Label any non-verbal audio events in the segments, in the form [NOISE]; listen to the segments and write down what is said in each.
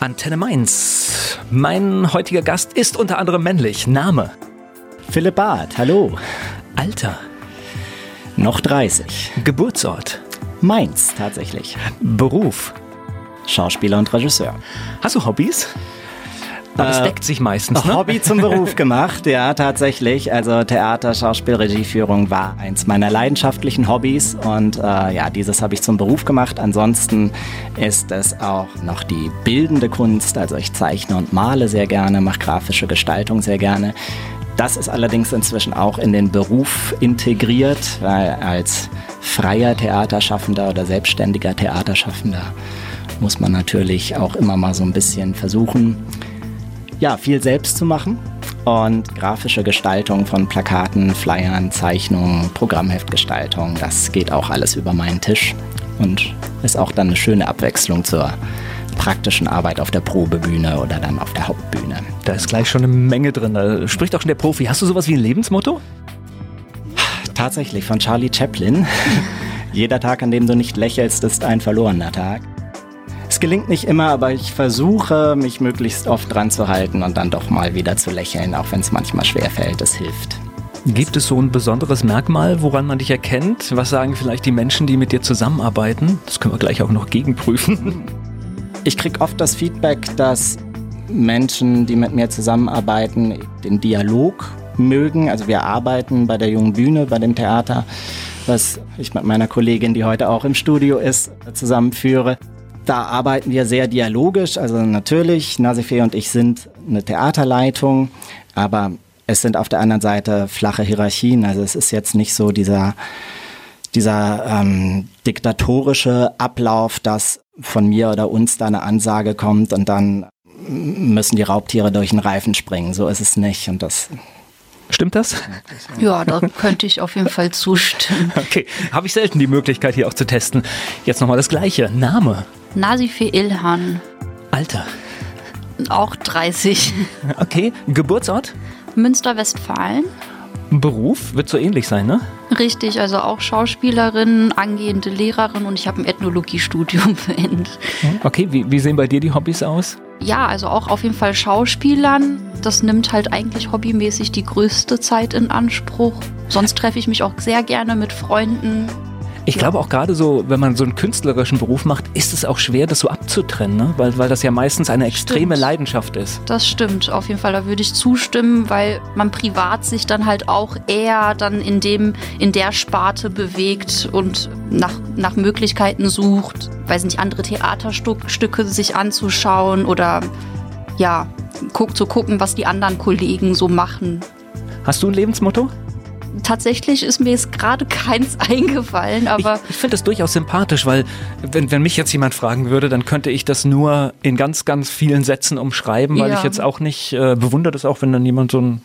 Antenne Mainz. Mein heutiger Gast ist unter anderem männlich. Name? Philipp Barth, hallo. Alter? Noch 30. Geburtsort? Mainz, tatsächlich. Beruf? Schauspieler und Regisseur. Hast du Hobbys? Das Äh, deckt sich meistens, ne? Hobby zum Beruf [LAUGHS] gemacht, ja, tatsächlich. Also Theater, Schauspiel, Regieführung war eins meiner leidenschaftlichen Hobbys und äh, ja, dieses habe ich zum Beruf gemacht. Ansonsten ist es auch noch die bildende Kunst. Also ich zeichne und male sehr gerne, mache grafische Gestaltung sehr gerne. Das ist allerdings inzwischen auch in den Beruf integriert, weil als freier Theaterschaffender oder selbstständiger Theaterschaffender muss man natürlich auch immer mal so ein bisschen versuchen, ja, viel selbst zu machen und grafische Gestaltung von Plakaten, Flyern, Zeichnungen, Programmheftgestaltung, das geht auch alles über meinen Tisch und ist auch dann eine schöne Abwechslung zur praktischen Arbeit auf der Probebühne oder dann auf der Hauptbühne. Da ist gleich schon eine Menge drin. Da spricht auch schon der Profi. Hast du sowas wie ein Lebensmotto? Tatsächlich von Charlie Chaplin. [LAUGHS] Jeder Tag, an dem du nicht lächelst, ist ein verlorener Tag. Es gelingt nicht immer, aber ich versuche, mich möglichst oft dran zu halten und dann doch mal wieder zu lächeln, auch wenn es manchmal schwerfällt. Es hilft. Gibt es so ein besonderes Merkmal, woran man dich erkennt? Was sagen vielleicht die Menschen, die mit dir zusammenarbeiten? Das können wir gleich auch noch gegenprüfen. [LAUGHS] Ich kriege oft das Feedback, dass Menschen, die mit mir zusammenarbeiten, den Dialog mögen. Also wir arbeiten bei der Jungen Bühne, bei dem Theater, was ich mit meiner Kollegin, die heute auch im Studio ist, zusammenführe. Da arbeiten wir sehr dialogisch. Also natürlich, Nasifee und ich sind eine Theaterleitung, aber es sind auf der anderen Seite flache Hierarchien. Also es ist jetzt nicht so dieser dieser ähm, diktatorische Ablauf, dass von mir oder uns da eine Ansage kommt und dann müssen die Raubtiere durch den Reifen springen. So ist es nicht. Und das Stimmt das? Ja, da könnte ich auf jeden Fall zustimmen. [LAUGHS] Okay, habe ich selten die Möglichkeit hier auch zu testen. Jetzt nochmal das gleiche. Name, Nasife Ilhan, Alter. auch 30. Okay, Geburtsort, Münster-Westfalen. Beruf wird so ähnlich sein, ne? Richtig, also auch Schauspielerin, angehende Lehrerin und ich habe ein Ethnologiestudium [LAUGHS] beendet. Okay, wie, wie sehen bei dir die Hobbys aus? Ja, also auch auf jeden Fall Schauspielern. Das nimmt halt eigentlich hobbymäßig die größte Zeit in Anspruch. Sonst treffe ich mich auch sehr gerne mit Freunden. Ich glaube auch gerade so, wenn man so einen künstlerischen Beruf macht, ist es auch schwer, das so abzutrennen, ne? weil, weil das ja meistens eine extreme Stimmt. Leidenschaft ist. Das stimmt, auf jeden Fall, da würde ich zustimmen, weil man privat sich dann halt auch eher dann in dem, in der Sparte bewegt und nach, nach Möglichkeiten sucht, weiß nicht, andere Theaterstücke sich anzuschauen oder ja, guck, zu gucken, was die anderen Kollegen so machen. Hast du ein Lebensmotto? Tatsächlich ist mir jetzt gerade [LAUGHS] keins eingefallen, aber ich ich finde das durchaus sympathisch, weil wenn, wenn mich jetzt jemand fragen würde, dann könnte ich das nur in ganz, ganz vielen Sätzen umschreiben, weil Ja. ich jetzt auch nicht äh, bewundere das auch, wenn dann jemand so ein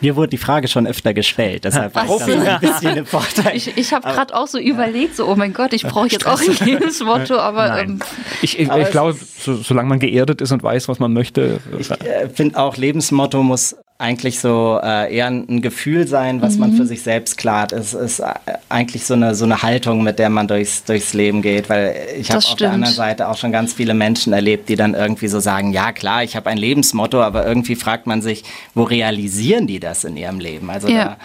mir wurde die Frage schon öfter gestellt, deshalb war ich da so ein bisschen im Vorteil. ich, ich habe gerade auch so überlegt, so, oh mein Gott, ich brauche jetzt auch ein Lebensmotto, aber ähm, Ich, ich, Aber ich glaube, so, solange man geerdet ist und weiß, was man möchte. Ich äh, finde auch, Lebensmotto muss eigentlich so äh, eher ein Gefühl sein, was man für sich selbst klart. Es ist äh, eigentlich so eine, so eine Haltung, mit der man durchs, durchs Leben geht, weil ich habe auf der anderen Seite auch schon ganz viele Menschen erlebt, die dann irgendwie so sagen, ja klar, ich habe ein Lebensmotto, aber irgendwie fragt man sich, wo realisieren die das in ihrem Leben? Also Ja.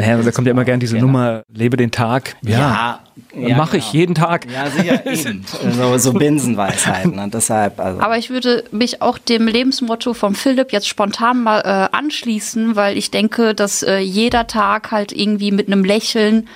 Naja, da kommt ja immer gern diese Genau. Nummer, lebe den Tag. da, ja, ja, mache ich genau. jeden Tag. Ja, sicher, [LAUGHS] eben. So, so Binsenweisheiten und deshalb, also. Aber ich würde mich auch dem Lebensmotto von Philipp jetzt spontan mal äh, anschließen, weil ich denke, dass äh, jeder Tag halt irgendwie mit einem Lächeln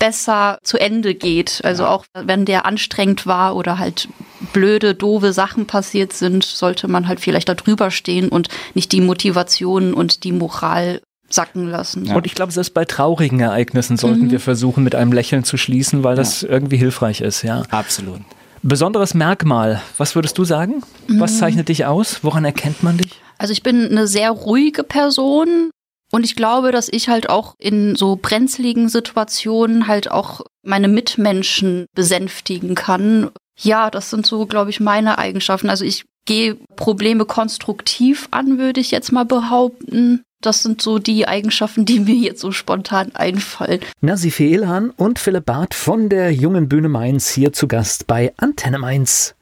besser zu Ende geht. Also auch wenn der anstrengend war oder halt blöde, doofe Sachen passiert sind, sollte man halt vielleicht da drüber stehen und nicht die Motivation und die Moral sacken lassen. Und ich glaube, selbst bei traurigen Ereignissen sollten wir versuchen, mit einem Lächeln zu schließen, weil das irgendwie hilfreich ist, ja. Absolut. Besonderes Merkmal, was würdest du sagen? Was zeichnet dich aus? Woran erkennt man dich? Also ich bin eine sehr ruhige Person und ich glaube, dass ich halt auch in so brenzligen Situationen halt auch meine Mitmenschen besänftigen kann. Ja, das sind so, glaube ich, meine Eigenschaften. Also ich gehe Probleme konstruktiv an, würde ich jetzt mal behaupten. Das sind so die Eigenschaften, die mir jetzt so spontan einfallen. Nazife Ilhan und Philipp Barth von der Jungen Bühne Mainz hier zu Gast bei Antenne Mainz.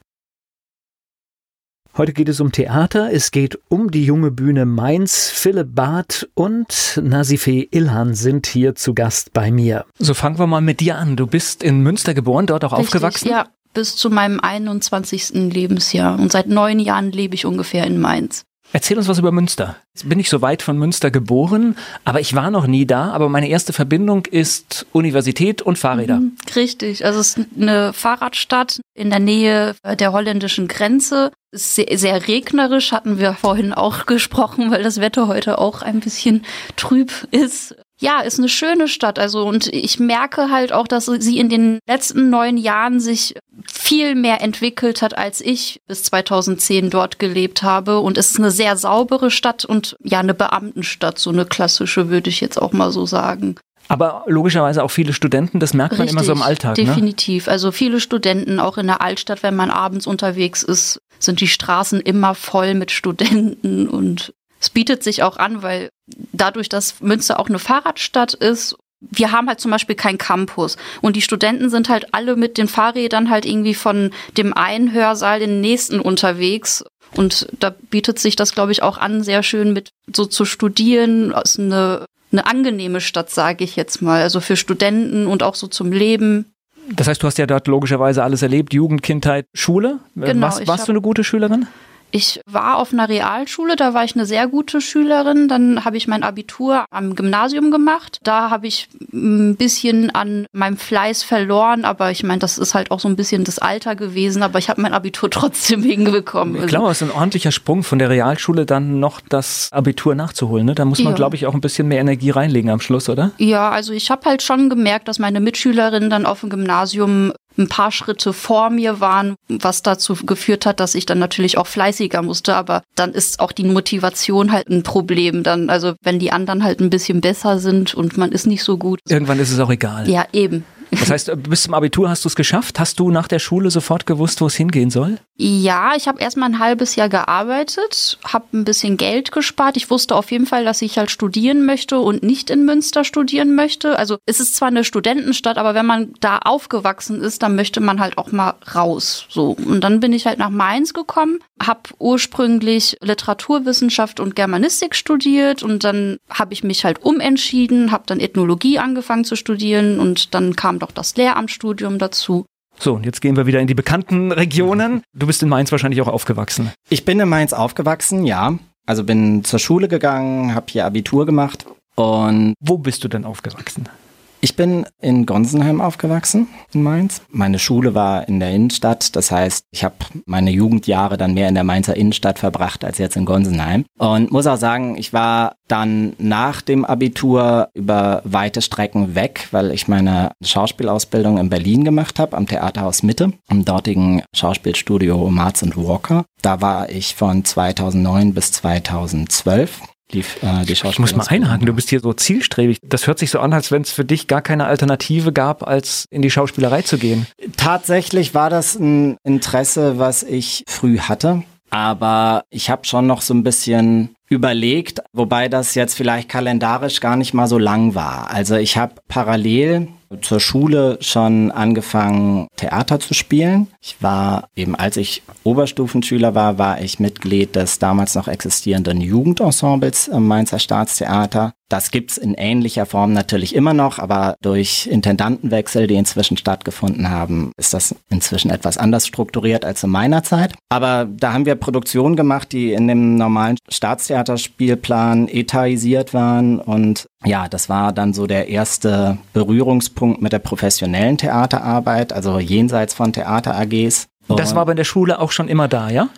Heute geht es um Theater, es geht um die junge Bühne Mainz. Philipp Barth und Nasife Ilhan sind hier zu Gast bei mir. So fangen wir mal mit dir an. Du bist in Münster geboren, dort auch Richtig, aufgewachsen? Ja, bis zu meinem 21. Lebensjahr. Und seit neun Jahren lebe ich ungefähr in Mainz. Erzähl uns was über Münster. Jetzt bin ich so weit von Münster geboren, aber ich war noch nie da. Aber meine erste Verbindung ist Universität und Fahrräder. Mhm, richtig. Also es ist eine Fahrradstadt in der Nähe der holländischen Grenze. Ist sehr, sehr regnerisch, hatten wir vorhin auch [LAUGHS] gesprochen, weil das Wetter heute auch ein bisschen trüb ist ja, ist eine schöne Stadt. Also, und ich merke halt auch, dass sie in den letzten neun Jahren sich viel mehr entwickelt hat, als ich bis 2010 dort gelebt habe. Und es ist eine sehr saubere Stadt und ja, eine Beamtenstadt, so eine klassische, würde ich jetzt auch mal so sagen. Aber logischerweise auch viele Studenten, das merkt man Richtig, immer so im Alltag. Ne? Definitiv. Ne? Also viele Studenten, auch in der Altstadt, wenn man abends unterwegs ist, sind die Straßen immer voll mit Studenten und es bietet sich auch an, weil dadurch, dass Münster auch eine Fahrradstadt ist, wir haben halt zum Beispiel keinen Campus und die Studenten sind halt alle mit den Fahrrädern halt irgendwie von dem einen Hörsaal in den nächsten unterwegs und da bietet sich das, glaube ich, auch an, sehr schön mit so zu studieren. Es ist eine, eine angenehme Stadt, sage ich jetzt mal, also für Studenten und auch so zum Leben. Das heißt, du hast ja dort logischerweise alles erlebt, Jugend, Kindheit, Schule. Genau, warst, warst du eine gute Schülerin? Ich war auf einer Realschule, da war ich eine sehr gute Schülerin. Dann habe ich mein Abitur am Gymnasium gemacht. Da habe ich ein bisschen an meinem Fleiß verloren, aber ich meine, das ist halt auch so ein bisschen das Alter gewesen, aber ich habe mein Abitur [LAUGHS] trotzdem hinbekommen. Ich glaube, es ist ein ordentlicher Sprung von der Realschule dann noch das Abitur nachzuholen. Ne? Da muss man, ja. glaube ich, auch ein bisschen mehr Energie reinlegen am Schluss, oder? Ja, also ich habe halt schon gemerkt, dass meine Mitschülerinnen dann auf dem Gymnasium ein paar Schritte vor mir waren, was dazu geführt hat, dass ich dann natürlich auch fleißiger musste. Aber dann ist auch die Motivation halt ein Problem. Dann, also wenn die anderen halt ein bisschen besser sind und man ist nicht so gut. Irgendwann ist es auch egal. Ja, eben. Das heißt, bis zum Abitur hast du es geschafft? Hast du nach der Schule sofort gewusst, wo es hingehen soll? Ja, ich habe erstmal ein halbes Jahr gearbeitet, habe ein bisschen Geld gespart. Ich wusste auf jeden Fall, dass ich halt studieren möchte und nicht in Münster studieren möchte. Also es ist zwar eine Studentenstadt, aber wenn man da aufgewachsen ist, dann möchte man halt auch mal raus. So und dann bin ich halt nach Mainz gekommen, habe ursprünglich Literaturwissenschaft und Germanistik studiert und dann habe ich mich halt umentschieden, habe dann Ethnologie angefangen zu studieren und dann kam doch das Lehramtsstudium dazu. So, und jetzt gehen wir wieder in die bekannten Regionen. Du bist in Mainz wahrscheinlich auch aufgewachsen. Ich bin in Mainz aufgewachsen, ja. Also bin zur Schule gegangen, habe hier Abitur gemacht und. Wo bist du denn aufgewachsen? Ich bin in Gonsenheim aufgewachsen, in Mainz. Meine Schule war in der Innenstadt. Das heißt, ich habe meine Jugendjahre dann mehr in der Mainzer Innenstadt verbracht als jetzt in Gonsenheim. Und muss auch sagen, ich war dann nach dem Abitur über weite Strecken weg, weil ich meine Schauspielausbildung in Berlin gemacht habe, am Theaterhaus Mitte, im dortigen Schauspielstudio Marz und Walker. Da war ich von 2009 bis 2012 lief äh, die. Ich muss mal einhaken, du bist hier so zielstrebig. Das hört sich so an, als wenn es für dich gar keine Alternative gab, als in die Schauspielerei zu gehen. Tatsächlich war das ein Interesse, was ich früh hatte. Aber ich habe schon noch so ein bisschen überlegt, wobei das jetzt vielleicht kalendarisch gar nicht mal so lang war. Also ich habe parallel zur Schule schon angefangen, Theater zu spielen. Ich war eben, als ich Oberstufenschüler war, war ich Mitglied des damals noch existierenden Jugendensembles im Mainzer Staatstheater. Das gibt's in ähnlicher Form natürlich immer noch, aber durch Intendantenwechsel, die inzwischen stattgefunden haben, ist das inzwischen etwas anders strukturiert als in meiner Zeit. Aber da haben wir Produktionen gemacht, die in dem normalen Staatstheaterspielplan etatisiert waren und ja, das war dann so der erste Berührungspunkt mit der professionellen Theaterarbeit, also jenseits von Theater AGs. Das war aber in der Schule auch schon immer da, ja?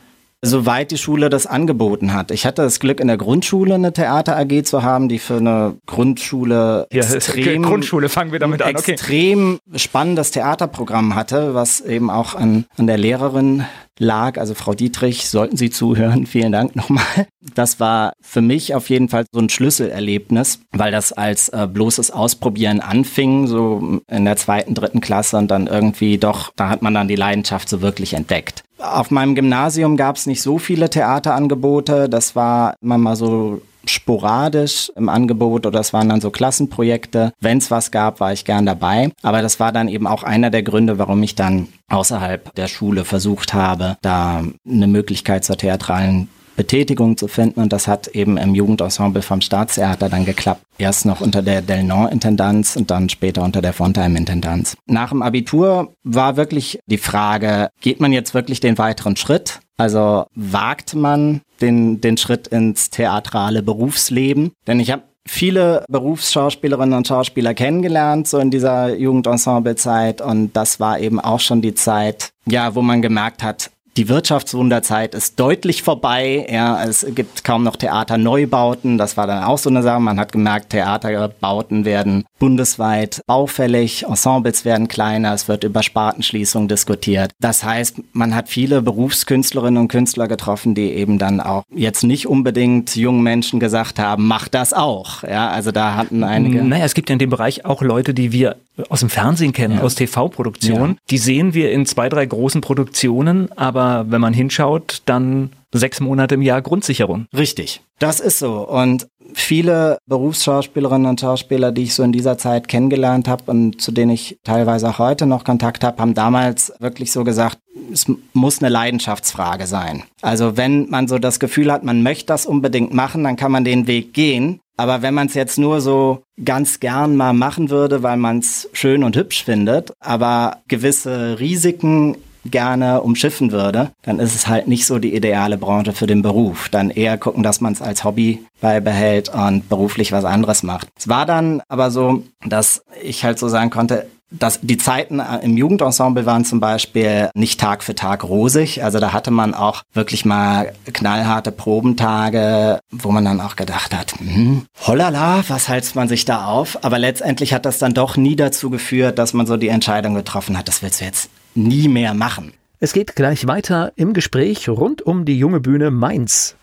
Soweit die Schule das angeboten hat. Ich hatte das Glück, in der Grundschule eine Theater AG zu haben, die für eine Grundschule ja, extrem, Grundschule fangen wir damit an. Okay. extrem spannendes Theaterprogramm hatte, was eben auch an, an der Lehrerin lag. Also Frau Dietrich, sollten Sie zuhören, [LAUGHS] vielen Dank nochmal. Das war für mich auf jeden Fall so ein Schlüsselerlebnis, weil das als äh, bloßes Ausprobieren anfing, so in der zweiten, dritten Klasse und dann irgendwie doch, da hat man dann die Leidenschaft so wirklich entdeckt. Auf meinem Gymnasium gab es nicht so viele Theaterangebote. Das war immer mal so sporadisch im Angebot oder es waren dann so Klassenprojekte. Wenn es was gab, war ich gern dabei. Aber das war dann eben auch einer der Gründe, warum ich dann außerhalb der Schule versucht habe, da eine Möglichkeit zur theatralen Betätigung zu finden und das hat eben im Jugendensemble vom Staatstheater dann geklappt. Erst noch unter der Delnon-Intendanz und dann später unter der Fontheim-Intendanz. Nach dem Abitur war wirklich die Frage, geht man jetzt wirklich den weiteren Schritt? Also wagt man den, den Schritt ins theatrale Berufsleben? Denn ich habe viele Berufsschauspielerinnen und Schauspieler kennengelernt, so in dieser Jugendensemblezeit. Und das war eben auch schon die Zeit, ja, wo man gemerkt hat, die Wirtschaftswunderzeit ist deutlich vorbei. Ja, es gibt kaum noch Theaterneubauten. Das war dann auch so eine Sache. Man hat gemerkt, Theaterbauten werden bundesweit baufällig, Ensembles werden kleiner, es wird über Spartenschließung diskutiert. Das heißt, man hat viele Berufskünstlerinnen und Künstler getroffen, die eben dann auch jetzt nicht unbedingt jungen Menschen gesagt haben, mach das auch. Ja, also da hatten einige. Naja, es gibt ja in dem Bereich auch Leute, die wir aus dem Fernsehen kennen, ja. aus TV-Produktionen. Ja. Die sehen wir in zwei, drei großen Produktionen, aber wenn man hinschaut, dann sechs Monate im Jahr Grundsicherung. Richtig. Das ist so. Und viele Berufsschauspielerinnen und Schauspieler, die ich so in dieser Zeit kennengelernt habe und zu denen ich teilweise auch heute noch Kontakt habe, haben damals wirklich so gesagt, es muss eine Leidenschaftsfrage sein. Also wenn man so das Gefühl hat, man möchte das unbedingt machen, dann kann man den Weg gehen. Aber wenn man es jetzt nur so ganz gern mal machen würde, weil man es schön und hübsch findet, aber gewisse Risiken gerne umschiffen würde, dann ist es halt nicht so die ideale Branche für den Beruf. Dann eher gucken, dass man es als Hobby beibehält und beruflich was anderes macht. Es war dann aber so, dass ich halt so sagen konnte, dass die Zeiten im Jugendensemble waren zum Beispiel nicht Tag für Tag rosig. Also da hatte man auch wirklich mal knallharte Probentage, wo man dann auch gedacht hat, hm, hollala, was heizt man sich da auf? Aber letztendlich hat das dann doch nie dazu geführt, dass man so die Entscheidung getroffen hat, das willst du jetzt nie mehr machen. Es geht gleich weiter im Gespräch rund um die junge Bühne Mainz.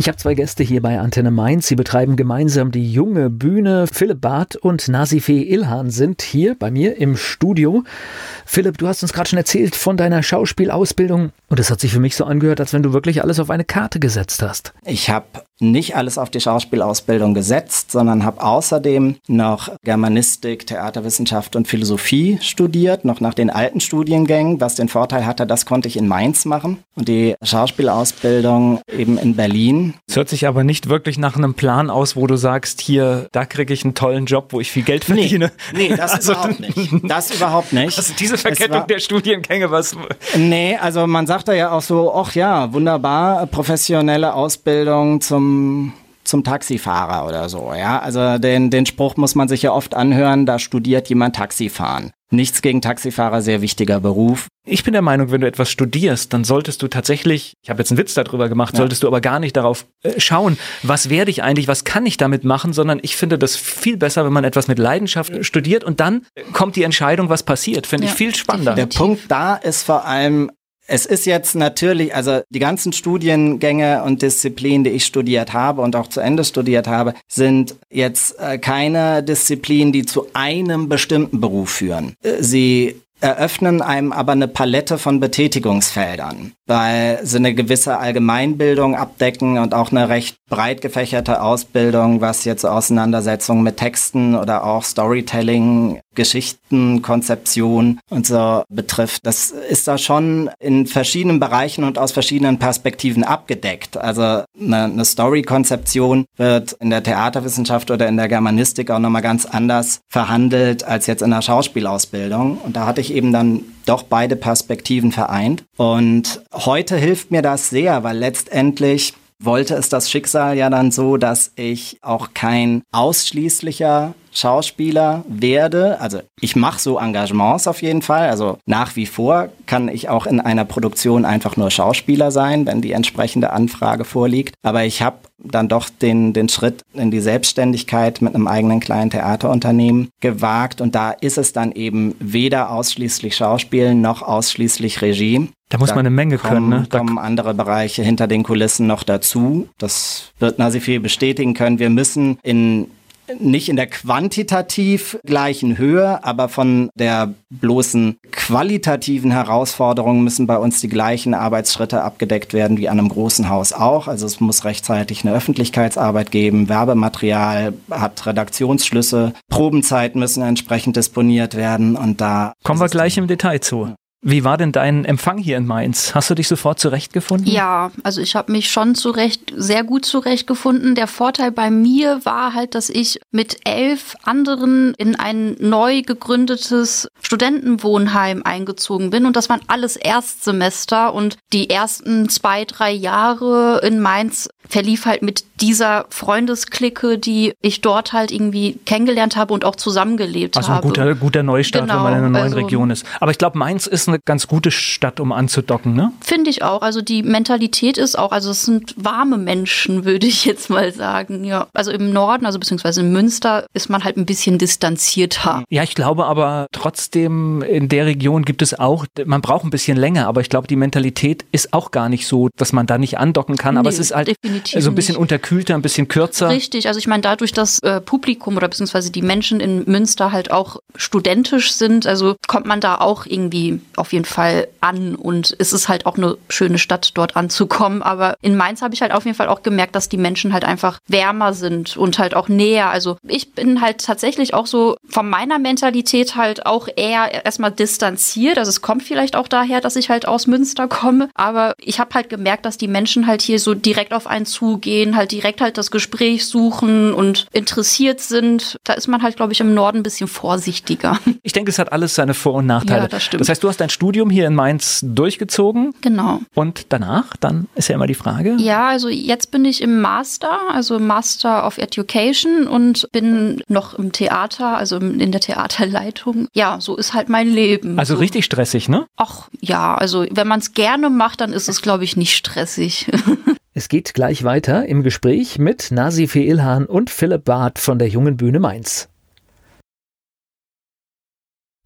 Ich habe zwei Gäste hier bei Antenne Mainz. Sie betreiben gemeinsam die junge Bühne. Philipp Barth und Nasifee Ilhan sind hier bei mir im Studio. Philipp, du hast uns gerade schon erzählt von deiner Schauspielausbildung und es hat sich für mich so angehört, als wenn du wirklich alles auf eine Karte gesetzt hast. Ich habe nicht alles auf die Schauspielausbildung gesetzt, sondern habe außerdem noch Germanistik, Theaterwissenschaft und Philosophie studiert, noch nach den alten Studiengängen, was den Vorteil hatte, das konnte ich in Mainz machen und die Schauspielausbildung eben in Berlin. Es hört sich aber nicht wirklich nach einem Plan aus, wo du sagst, hier, da kriege ich einen tollen Job, wo ich viel Geld verdiene. Nee, nee das [LAUGHS] also, überhaupt nicht. Das überhaupt nicht. Also diese Verkettung war, der Studiengänge, was... Nee, also man sagt da ja auch so, ach ja, wunderbar, professionelle Ausbildung zum zum Taxifahrer oder so, ja. Also den, den Spruch muss man sich ja oft anhören, da studiert jemand Taxifahren. Nichts gegen Taxifahrer, sehr wichtiger Beruf. Ich bin der Meinung, wenn du etwas studierst, dann solltest du tatsächlich, ich habe jetzt einen Witz darüber gemacht, ja. solltest du aber gar nicht darauf äh, schauen, was werde ich eigentlich, was kann ich damit machen, sondern ich finde das viel besser, wenn man etwas mit Leidenschaft studiert und dann kommt die Entscheidung, was passiert. Finde ja, ich viel spannender. Der Punkt da ist vor allem, es ist jetzt natürlich, also die ganzen Studiengänge und Disziplinen, die ich studiert habe und auch zu Ende studiert habe, sind jetzt äh, keine Disziplinen, die zu einem bestimmten Beruf führen. Äh, sie eröffnen einem aber eine Palette von Betätigungsfeldern, weil sie eine gewisse Allgemeinbildung abdecken und auch eine recht breit gefächerte Ausbildung, was jetzt Auseinandersetzungen mit Texten oder auch Storytelling, Geschichten, Konzeption und so betrifft. Das ist da schon in verschiedenen Bereichen und aus verschiedenen Perspektiven abgedeckt. Also eine, eine Story-Konzeption wird in der Theaterwissenschaft oder in der Germanistik auch nochmal ganz anders verhandelt als jetzt in der Schauspielausbildung. Und da hatte ich eben dann doch beide Perspektiven vereint. Und heute hilft mir das sehr, weil letztendlich wollte es das Schicksal ja dann so, dass ich auch kein ausschließlicher Schauspieler werde. Also ich mache so Engagements auf jeden Fall. Also nach wie vor kann ich auch in einer Produktion einfach nur Schauspieler sein, wenn die entsprechende Anfrage vorliegt. Aber ich habe dann doch den, den Schritt in die Selbstständigkeit mit einem eigenen kleinen Theaterunternehmen gewagt. Und da ist es dann eben weder ausschließlich Schauspielen noch ausschließlich Regie. Da muss da man eine Menge kommen, können. Ne? Da kommen andere Bereiche hinter den Kulissen noch dazu. Das wird Nasifee bestätigen können. Wir müssen in nicht in der quantitativ gleichen Höhe, aber von der bloßen qualitativen Herausforderung müssen bei uns die gleichen Arbeitsschritte abgedeckt werden wie an einem großen Haus auch. Also es muss rechtzeitig eine Öffentlichkeitsarbeit geben, Werbematerial hat Redaktionsschlüsse, Probenzeiten müssen entsprechend disponiert werden und da kommen wir gleich im Detail zu. Wie war denn dein Empfang hier in Mainz? Hast du dich sofort zurechtgefunden? Ja, also ich habe mich schon zurecht, sehr gut zurechtgefunden. Der Vorteil bei mir war halt, dass ich mit elf anderen in ein neu gegründetes Studentenwohnheim eingezogen bin und das waren alles Erstsemester und die ersten zwei, drei Jahre in Mainz verlief halt mit dieser Freundesklicke, die ich dort halt irgendwie kennengelernt habe und auch zusammengelebt also habe. Also ein guter, guter Neustart, genau, wenn man in einer neuen also, Region ist. Aber ich glaube, Mainz ist eine ganz gute Stadt, um anzudocken, ne? Finde ich auch. Also die Mentalität ist auch, also es sind warme Menschen, würde ich jetzt mal sagen. Ja, also im Norden, also beziehungsweise in Münster, ist man halt ein bisschen distanzierter. Ja, ich glaube aber trotzdem in der Region gibt es auch, man braucht ein bisschen länger, aber ich glaube, die Mentalität ist auch gar nicht so, dass man da nicht andocken kann. Nee, aber es ist halt so ein bisschen nicht. unterkühlter, ein bisschen kürzer. Richtig, also ich meine, dadurch, dass äh, Publikum oder beziehungsweise die Menschen in Münster halt auch studentisch sind, also kommt man da auch irgendwie auf jeden Fall an und es ist halt auch eine schöne Stadt, dort anzukommen. Aber in Mainz habe ich halt auf jeden Fall auch gemerkt, dass die Menschen halt einfach wärmer sind und halt auch näher. Also ich bin halt tatsächlich auch so von meiner Mentalität halt auch eher erstmal distanziert. Also es kommt vielleicht auch daher, dass ich halt aus Münster komme, aber ich habe halt gemerkt, dass die Menschen halt hier so direkt auf einen zugehen, halt direkt halt das Gespräch suchen und interessiert sind. Da ist man halt, glaube ich, im Norden ein bisschen vorsichtiger. Ich denke, es hat alles seine Vor- und Nachteile. Ja, das stimmt. Das heißt, du hast dein Studium hier in Mainz durchgezogen. Genau. Und danach, dann ist ja immer die Frage. Ja, also jetzt bin ich im Master, also Master of Education und bin noch im Theater, also in der Theaterleitung. Ja, so ist halt mein Leben. Also so. richtig stressig, ne? Ach ja, also wenn man es gerne macht, dann ist es, glaube ich, nicht stressig. [LAUGHS] Es geht gleich weiter im Gespräch mit Nasife Ilhan und Philipp Barth von der Jungen Bühne Mainz.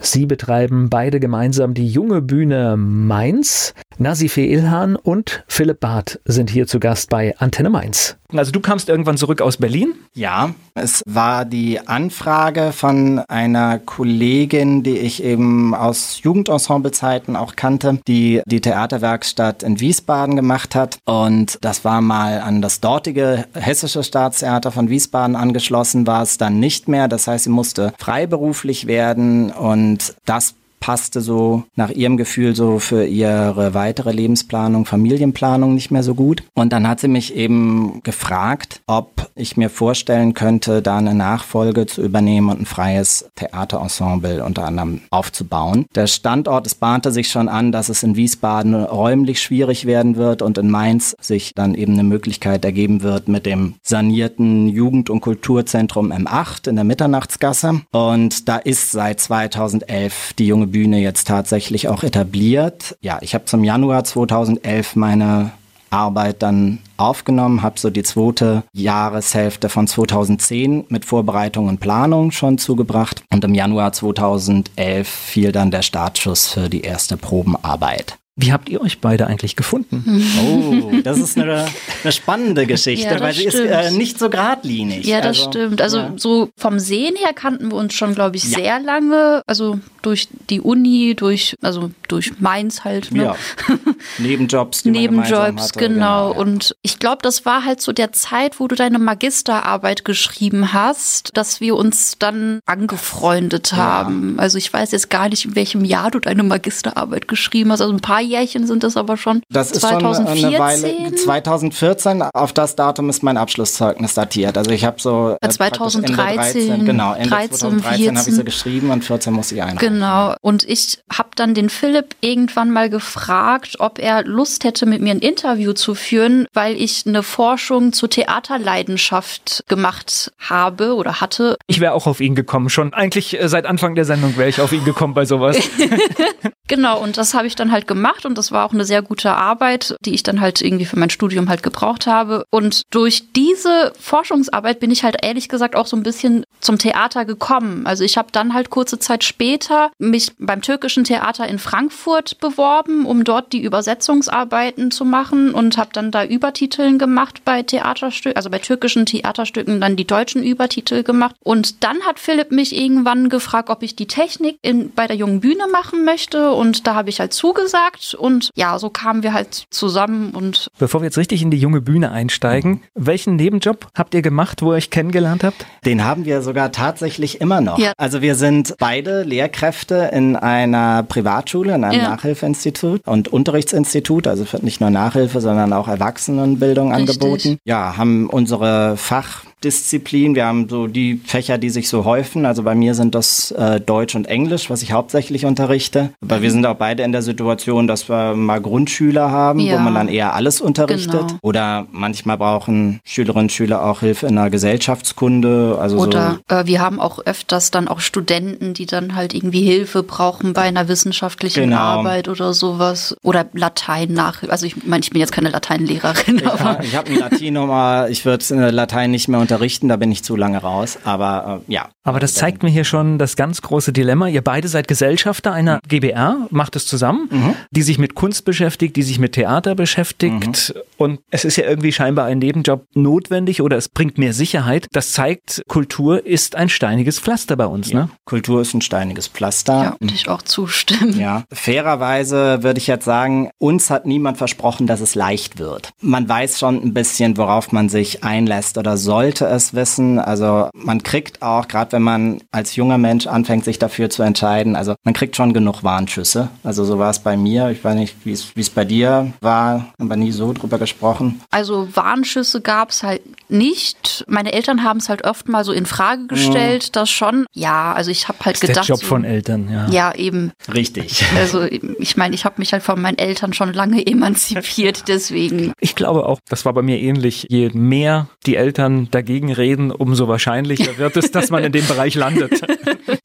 Sie betreiben beide gemeinsam die junge Bühne Mainz. Nasife Ilhan und Philipp Barth sind hier zu Gast bei Antenne Mainz. Also du kamst irgendwann zurück aus Berlin? Ja, es war die Anfrage von einer Kollegin, die ich eben aus Jugendensemblezeiten auch kannte, die die Theaterwerkstatt in Wiesbaden gemacht hat. Und das war mal an das dortige Hessische Staatstheater von Wiesbaden angeschlossen, war es dann nicht mehr. Das heißt, sie musste freiberuflich werden und das passte so nach ihrem Gefühl so für ihre weitere Lebensplanung, Familienplanung nicht mehr so gut. Und dann hat sie mich eben gefragt, ob ich mir vorstellen könnte, da eine Nachfolge zu übernehmen und ein freies Theaterensemble unter anderem aufzubauen. Der Standort, es bahnte sich schon an, dass es in Wiesbaden räumlich schwierig werden wird und in Mainz sich dann eben eine Möglichkeit ergeben wird mit dem sanierten Jugend- und Kulturzentrum M8 in der Mitternachtsgasse. Und da ist seit 2011 die junge Bühne jetzt tatsächlich auch etabliert. Ja, ich habe zum Januar 2011 meine Arbeit dann aufgenommen, habe so die zweite Jahreshälfte von 2010 mit Vorbereitung und Planung schon zugebracht und im Januar 2011 fiel dann der Startschuss für die erste Probenarbeit. Wie habt ihr euch beide eigentlich gefunden? [LAUGHS] Oh, das ist eine, eine spannende Geschichte, ja, weil sie stimmt. ist äh, nicht so geradlinig. Ja, das also, stimmt. Also ja. so vom Sehen her kannten wir uns schon, glaube ich, ja. sehr lange. Also durch die Uni, durch also durch Mainz halt. Ne? Ja. [LAUGHS] Nebenjobs. Die Nebenjobs, hatte, genau. genau Und ich glaube, das war halt so der Zeit, wo du deine Magisterarbeit geschrieben hast, dass wir uns dann angefreundet haben. Also ich weiß jetzt gar nicht, in welchem Jahr du deine Magisterarbeit geschrieben hast. Also ein paar Jährchen sind das aber schon. Das ist 2014? schon eine Weile. 2014, auf das Datum ist mein Abschlusszeugnis datiert. Also ich habe so. Äh, 2013. 13, genau, Ende 13, 2013 habe ich sie geschrieben und 14 muss ich einreichen. Genau. Und ich habe dann den Philipp irgendwann mal gefragt, ob er Lust hätte, mit mir ein Interview zu führen, weil ich eine Forschung zur Theaterleidenschaft gemacht habe oder hatte. Ich wäre auch auf ihn gekommen. Schon eigentlich äh, seit Anfang der Sendung wäre ich auf ihn gekommen bei sowas. [LAUGHS] [LAUGHS] genau. Und das habe ich dann halt gemacht und das war auch eine sehr gute Arbeit, die ich dann halt irgendwie für mein Studium halt gebraucht habe. Und durch diese Forschungsarbeit bin ich halt ehrlich gesagt auch so ein bisschen zum Theater gekommen. Also ich habe dann halt kurze Zeit später Schüler mich beim türkischen Theater in Frankfurt beworben, um dort die Übersetzungsarbeiten zu machen und habe dann da Übertiteln gemacht bei Theaterstücken, also bei türkischen Theaterstücken dann die deutschen Übertitel gemacht. Und dann hat Philipp mich irgendwann gefragt, ob ich die Technik in, bei der jungen Bühne machen möchte und da habe ich halt zugesagt und ja, so kamen wir halt zusammen und Bevor wir jetzt richtig in die junge Bühne einsteigen, welchen Nebenjob habt ihr gemacht, wo ihr euch kennengelernt habt? Den haben wir sogar tatsächlich immer noch. Ja. Also wir sind beide Lehrkräfte in einer Privatschule, in einem ja. Nachhilfeinstitut und Unterrichtsinstitut, also für nicht nur Nachhilfe, sondern auch Erwachsenenbildung Richtig. angeboten. Ja, haben unsere Fach Disziplin. Wir haben so die Fächer, die sich so häufen. Also bei mir sind das äh, Deutsch und Englisch, was ich hauptsächlich unterrichte. Aber mhm. wir sind auch beide in der Situation, dass wir mal Grundschüler haben, ja. wo man dann eher alles unterrichtet. Genau. Oder manchmal brauchen Schülerinnen und Schüler auch Hilfe in der Gesellschaftskunde. Also Oder so. äh, wir haben auch öfters dann auch Studenten, die dann halt irgendwie Hilfe brauchen bei einer wissenschaftlichen genau. Arbeit oder sowas. Oder Latein nach. Also ich meine, ich bin jetzt keine Lateinlehrerin. Ich, aber. ich habe ein Latinum, aber ich würde Latein nicht mehr unterrichten unterrichten, da bin ich zu lange raus. Aber äh, ja. Aber das zeigt mir hier schon das ganz große Dilemma. Ihr beide seid Gesellschafter einer mhm. GBR, macht es zusammen, mhm. die sich mit Kunst beschäftigt, die sich mit Theater beschäftigt. Mhm. Und es ist ja irgendwie scheinbar ein Nebenjob notwendig oder es bringt mehr Sicherheit. Das zeigt, Kultur ist ein steiniges Pflaster bei uns. Ja. Ne? Kultur ist ein steiniges Pflaster. Ja, würde ich auch zustimmen. Ja, fairerweise würde ich jetzt sagen, uns hat niemand versprochen, dass es leicht wird. Man weiß schon ein bisschen, worauf man sich einlässt oder sollte sollte es wissen. Also man kriegt auch, gerade wenn man als junger Mensch anfängt, sich dafür zu entscheiden, also man kriegt schon genug Warnschüsse. Also so war es bei mir. Ich weiß nicht, wie es bei dir war, haben wir nie so drüber gesprochen. Also Warnschüsse gab es halt nicht. Meine Eltern haben es halt oft mal so in Frage gestellt, mhm. das schon. Ja, also ich habe halt das ist gedacht. Der Job von Eltern, ja. Ja, eben. Richtig. Also ich meine, ich habe mich halt von meinen Eltern schon lange [LAUGHS] emanzipiert, deswegen. Ich glaube auch, das war bei mir ähnlich. Je mehr die Eltern dagegen dagegen reden, umso wahrscheinlicher [LAUGHS] wird es, dass man in dem Bereich landet. [LAUGHS]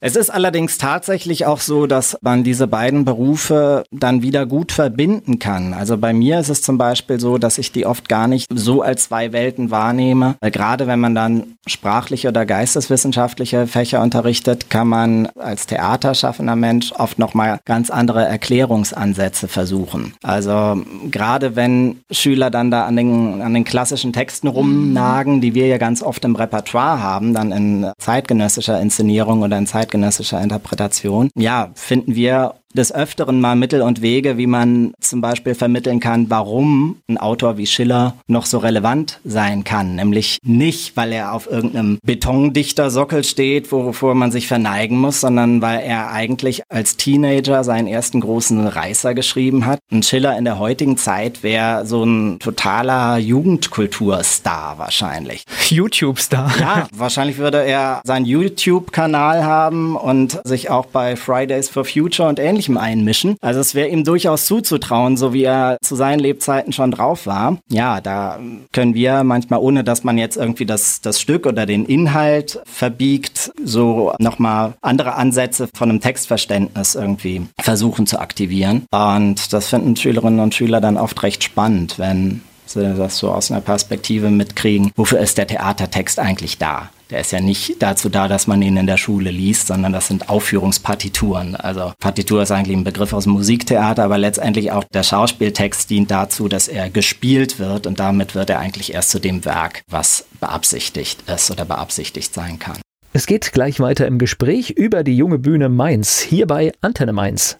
Es ist allerdings tatsächlich auch so, dass man diese beiden Berufe dann wieder gut verbinden kann. Also bei mir ist es zum Beispiel so, dass ich die oft gar nicht so als zwei Welten wahrnehme. Weil gerade wenn man dann sprachliche oder geisteswissenschaftliche Fächer unterrichtet, kann man als theaterschaffender Mensch oft nochmal ganz andere Erklärungsansätze versuchen. Also gerade wenn Schüler dann da an den, an den klassischen Texten rumnagen, die wir ja ganz ganz oft im Repertoire haben, dann in zeitgenössischer Inszenierung oder in zeitgenössischer Interpretation, ja, finden wir des Öfteren mal Mittel und Wege, wie man zum Beispiel vermitteln kann, warum ein Autor wie Schiller noch so relevant sein kann. Nämlich nicht, weil er auf irgendeinem Betondichter-Sockel steht, wovor man sich verneigen muss, sondern weil er eigentlich als Teenager seinen ersten großen Reißer geschrieben hat. Ein Schiller in der heutigen Zeit wäre so ein totaler Jugendkulturstar wahrscheinlich. YouTube-Star. Ja, wahrscheinlich würde er seinen YouTube-Kanal haben und sich auch bei Fridays for Future und ähnliches Ähnlichem einmischen. Also es wäre ihm durchaus zuzutrauen, so wie er zu seinen Lebzeiten schon drauf war. Ja, da können wir manchmal, ohne dass man jetzt irgendwie das, das Stück oder den Inhalt verbiegt, so nochmal andere Ansätze von einem Textverständnis irgendwie versuchen zu aktivieren. Und das finden Schülerinnen und Schüler dann oft recht spannend, wenn sie das so aus einer Perspektive mitkriegen. Wofür ist der Theatertext eigentlich da? Der ist ja nicht dazu da, dass man ihn in der Schule liest, sondern das sind Aufführungspartituren. Also Partitur ist eigentlich ein Begriff aus dem Musiktheater, aber letztendlich auch der Schauspieltext dient dazu, dass er gespielt wird und damit wird er eigentlich erst zu dem Werk, was beabsichtigt ist oder beabsichtigt sein kann. Es geht gleich weiter im Gespräch über die junge Bühne Mainz, hier bei Antenne Mainz.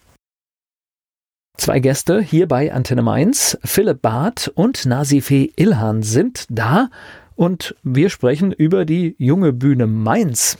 Zwei Gäste hier bei Antenne Mainz, Philipp Barth und Nasifee Ilhan sind da und wir sprechen über die junge Bühne Mainz.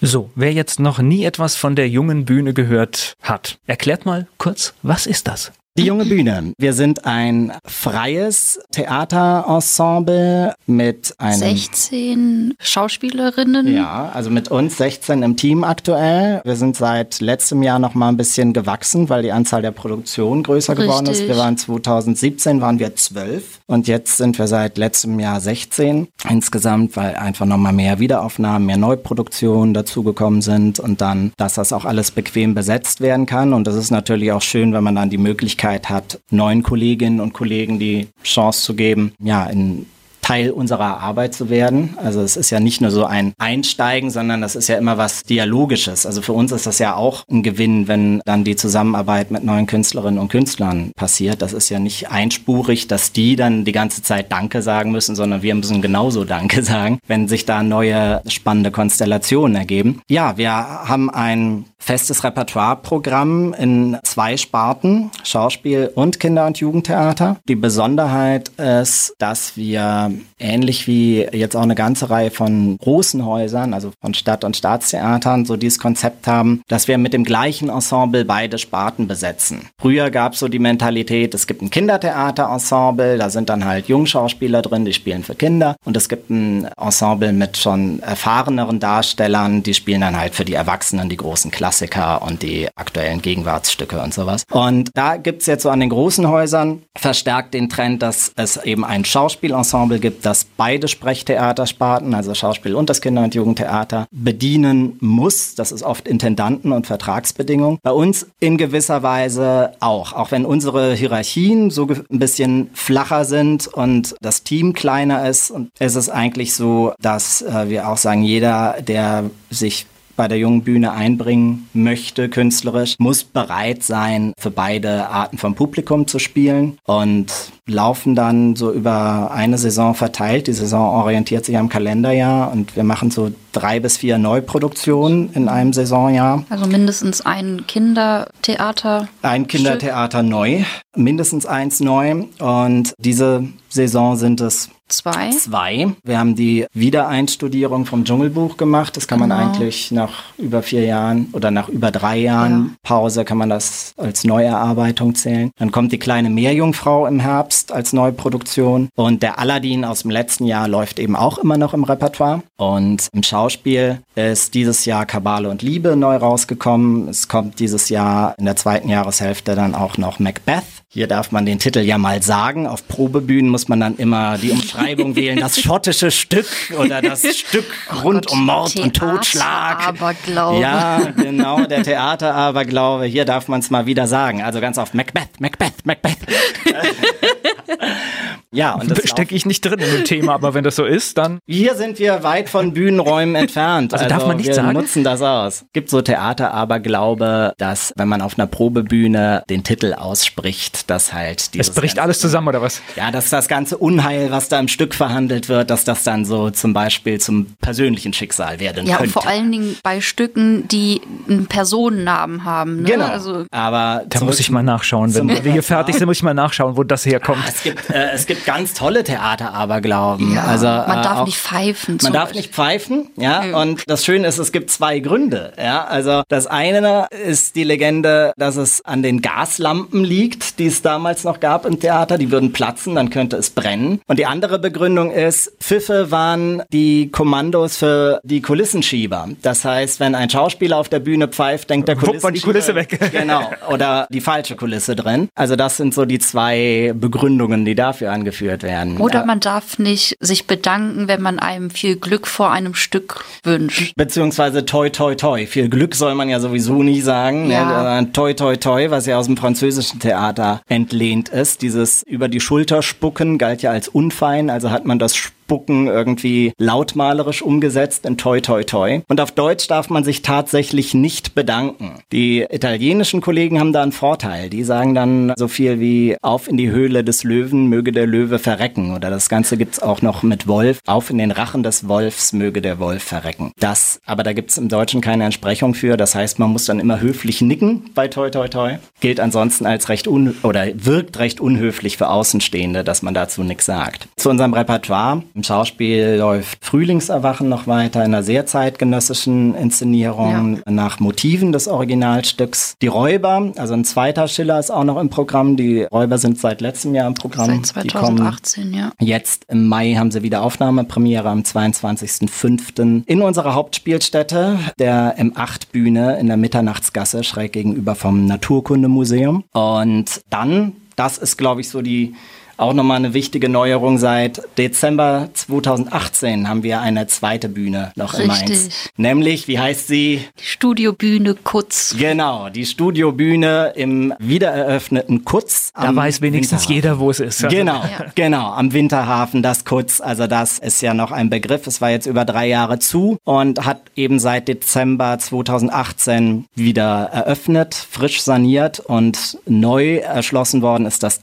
So, wer jetzt noch nie etwas von der jungen Bühne gehört hat, erklärt mal kurz, was ist das? Die junge Bühne. Wir sind ein freies Theaterensemble mit einem 16 Schauspielerinnen. Ja, also mit uns 16 im Team aktuell. Wir sind seit letztem Jahr noch mal ein bisschen gewachsen, weil die Anzahl der Produktion größer Richtig. geworden ist. Wir waren 2017 waren wir 12 und jetzt sind wir seit letztem Jahr 16 insgesamt, weil einfach noch mal mehr Wiederaufnahmen, mehr Neuproduktionen dazugekommen sind und dann, dass das auch alles bequem besetzt werden kann und das ist natürlich auch schön, wenn man dann die Möglichkeit Möglichkeit hat, neuen Kolleginnen und Kollegen die Chance zu geben, ja, in Teil unserer Arbeit zu werden. Also es ist ja nicht nur so ein Einsteigen, sondern das ist ja immer was Dialogisches. Also für uns ist das ja auch ein Gewinn, wenn dann die Zusammenarbeit mit neuen Künstlerinnen und Künstlern passiert. Das ist ja nicht einspurig, dass die dann die ganze Zeit Danke sagen müssen, sondern wir müssen genauso Danke [LAUGHS] sagen, wenn sich da neue spannende Konstellationen ergeben. Ja, wir haben ein festes Repertoireprogramm in zwei Sparten, Schauspiel und Kinder- und Jugendtheater. Die Besonderheit ist, dass wir ähnlich wie jetzt auch eine ganze Reihe von großen Häusern, also von Stadt- und Staatstheatern, so dieses Konzept haben, dass wir mit dem gleichen Ensemble beide Sparten besetzen. Früher gab es so die Mentalität, es gibt ein Kindertheaterensemble, da sind dann halt Jungschauspieler drin, die spielen für Kinder und es gibt ein Ensemble mit schon erfahreneren Darstellern, die spielen dann halt für die Erwachsenen die großen Klassiker und die aktuellen Gegenwartsstücke und sowas. Und da gibt es jetzt so an den großen Häusern verstärkt den Trend, dass es eben ein Schauspielensemble gibt, das beide Sprechtheatersparten, also Schauspiel und das Kinder- und Jugendtheater, bedienen muss. Das ist oft Intendanten und Vertragsbedingungen. Bei uns in gewisser Weise auch, auch wenn unsere Hierarchien so ein bisschen flacher sind und das Team kleiner ist, ist es eigentlich so, dass äh, wir auch sagen, jeder, der sich bei der jungen Bühne einbringen möchte, künstlerisch, muss bereit sein, für beide Arten von Publikum zu spielen und laufen dann so über eine Saison verteilt. Die Saison orientiert sich am Kalenderjahr und wir machen so drei bis vier Neuproduktionen in einem Saisonjahr. Also mindestens ein Kindertheater. Ein Kindertheater neu, mindestens eins neu. Und diese Saison sind es Zwei. Zwei. Wir haben die Wiedereinstudierung vom Dschungelbuch gemacht. Das kann genau. man eigentlich nach über vier Jahren oder nach über drei Jahren ja. Pause kann man das als Neuerarbeitung zählen. Dann kommt die kleine Meerjungfrau im Herbst als Neuproduktion. Und der Aladdin aus dem letzten Jahr läuft eben auch immer noch im Repertoire. Und im Schauspiel ist dieses Jahr Kabale und Liebe neu rausgekommen. Es kommt dieses Jahr in der zweiten Jahreshälfte dann auch noch Macbeth. Hier darf man den Titel ja mal sagen. Auf Probebühnen muss man dann immer die Umschreibung wählen. Das [LAUGHS] schottische Stück oder das Stück oh rund Gott, um Mord Theater und Totschlag. Aberglaube. Ja, genau, der Theater Aberglaube. Hier darf man es mal wieder sagen. Also ganz oft Macbeth, Macbeth, Macbeth. [LAUGHS] [LAUGHS] Ja, und das stecke ich nicht drin in dem Thema, aber wenn das so ist, dann. Hier sind wir weit von Bühnenräumen entfernt. Also, also darf man nicht wir sagen. Wir nutzen das aus. Gibt so Theater, aber glaube, dass wenn man auf einer Probebühne den Titel ausspricht, dass halt dieses. Es bricht alles zusammen oder was? Ja, dass das ganze Unheil, was da im Stück verhandelt wird, dass das dann so zum Beispiel zum persönlichen Schicksal werden ja, könnte. Ja, vor allen Dingen bei Stücken, die einen Personennamen haben. Ne? Genau. Also, aber da muss ich mal nachschauen, wenn wir hier fertig sind, muss ich mal nachschauen, wo das herkommt. Ah, es gibt, äh, es gibt ganz tolle Theateraberglauben. Ja, also, man äh, darf auch, nicht pfeifen. Man darf nicht pfeifen, ja. Mhm. Und das Schöne ist, es gibt zwei Gründe, ja. Also das eine ist die Legende, dass es an den Gaslampen liegt, die es damals noch gab im Theater. Die würden platzen, dann könnte es brennen. Und die andere Begründung ist, Pfiffe waren die Kommandos für die Kulissenschieber. Das heißt, wenn ein Schauspieler auf der Bühne pfeift, denkt der Kulissenschieber... die Kulisse weg. [LAUGHS] genau. Oder die falsche Kulisse drin. Also das sind so die zwei Begründungen, die dafür angeführt geführt werden. Oder man darf nicht sich bedanken, wenn man einem viel Glück vor einem Stück wünscht. Beziehungsweise toi toi toi. Viel Glück soll man ja sowieso nie sagen. Ne? Ja. Ne? Toi toi toi, was ja aus dem französischen Theater entlehnt ist. Dieses über die Schulter spucken galt ja als unfein, also hat man das Spucken irgendwie lautmalerisch umgesetzt in Toi Toi Toi. Und auf Deutsch darf man sich tatsächlich nicht bedanken. Die italienischen Kollegen haben da einen Vorteil. Die sagen dann so viel wie auf in die Höhle des Löwen, möge der Löwe verrecken. Oder das Ganze gibt's auch noch mit Wolf. Auf in den Rachen des Wolfs, möge der Wolf verrecken. Das, aber da gibt's im Deutschen keine Entsprechung für. Das heißt, man muss dann immer höflich nicken bei Toi Toi Toi. Gilt ansonsten als recht un oder wirkt recht unhöflich für Außenstehende, dass man dazu nichts sagt. Zu unserem Repertoire. Im Schauspiel läuft Frühlingserwachen noch weiter in einer sehr zeitgenössischen Inszenierung ja. nach Motiven des Originalstücks. Die Räuber, also ein zweiter Schiller ist auch noch im Programm. Die Räuber sind seit letztem Jahr im Programm. Seit 2018, ja. Jetzt im Mai haben sie wieder Aufnahmepremiere am 22.05. in unserer Hauptspielstätte, der M8-Bühne in der Mitternachtsgasse, schräg gegenüber vom Naturkundemuseum. Und dann, das ist glaube ich so die auch nochmal eine wichtige Neuerung. Seit Dezember 2018 haben wir eine zweite Bühne noch Richtig. in Mainz. Nämlich, wie heißt sie? Die Studiobühne Kutz. Genau, die Studiobühne im wiedereröffneten Kutz. Da weiß wenigstens jeder, wo es ist. Genau, ja. genau, am Winterhafen, das Kutz. Also das ist ja noch ein Begriff. Es war jetzt über drei Jahre zu und hat eben seit Dezember 2018 wieder eröffnet, frisch saniert und neu erschlossen worden ist das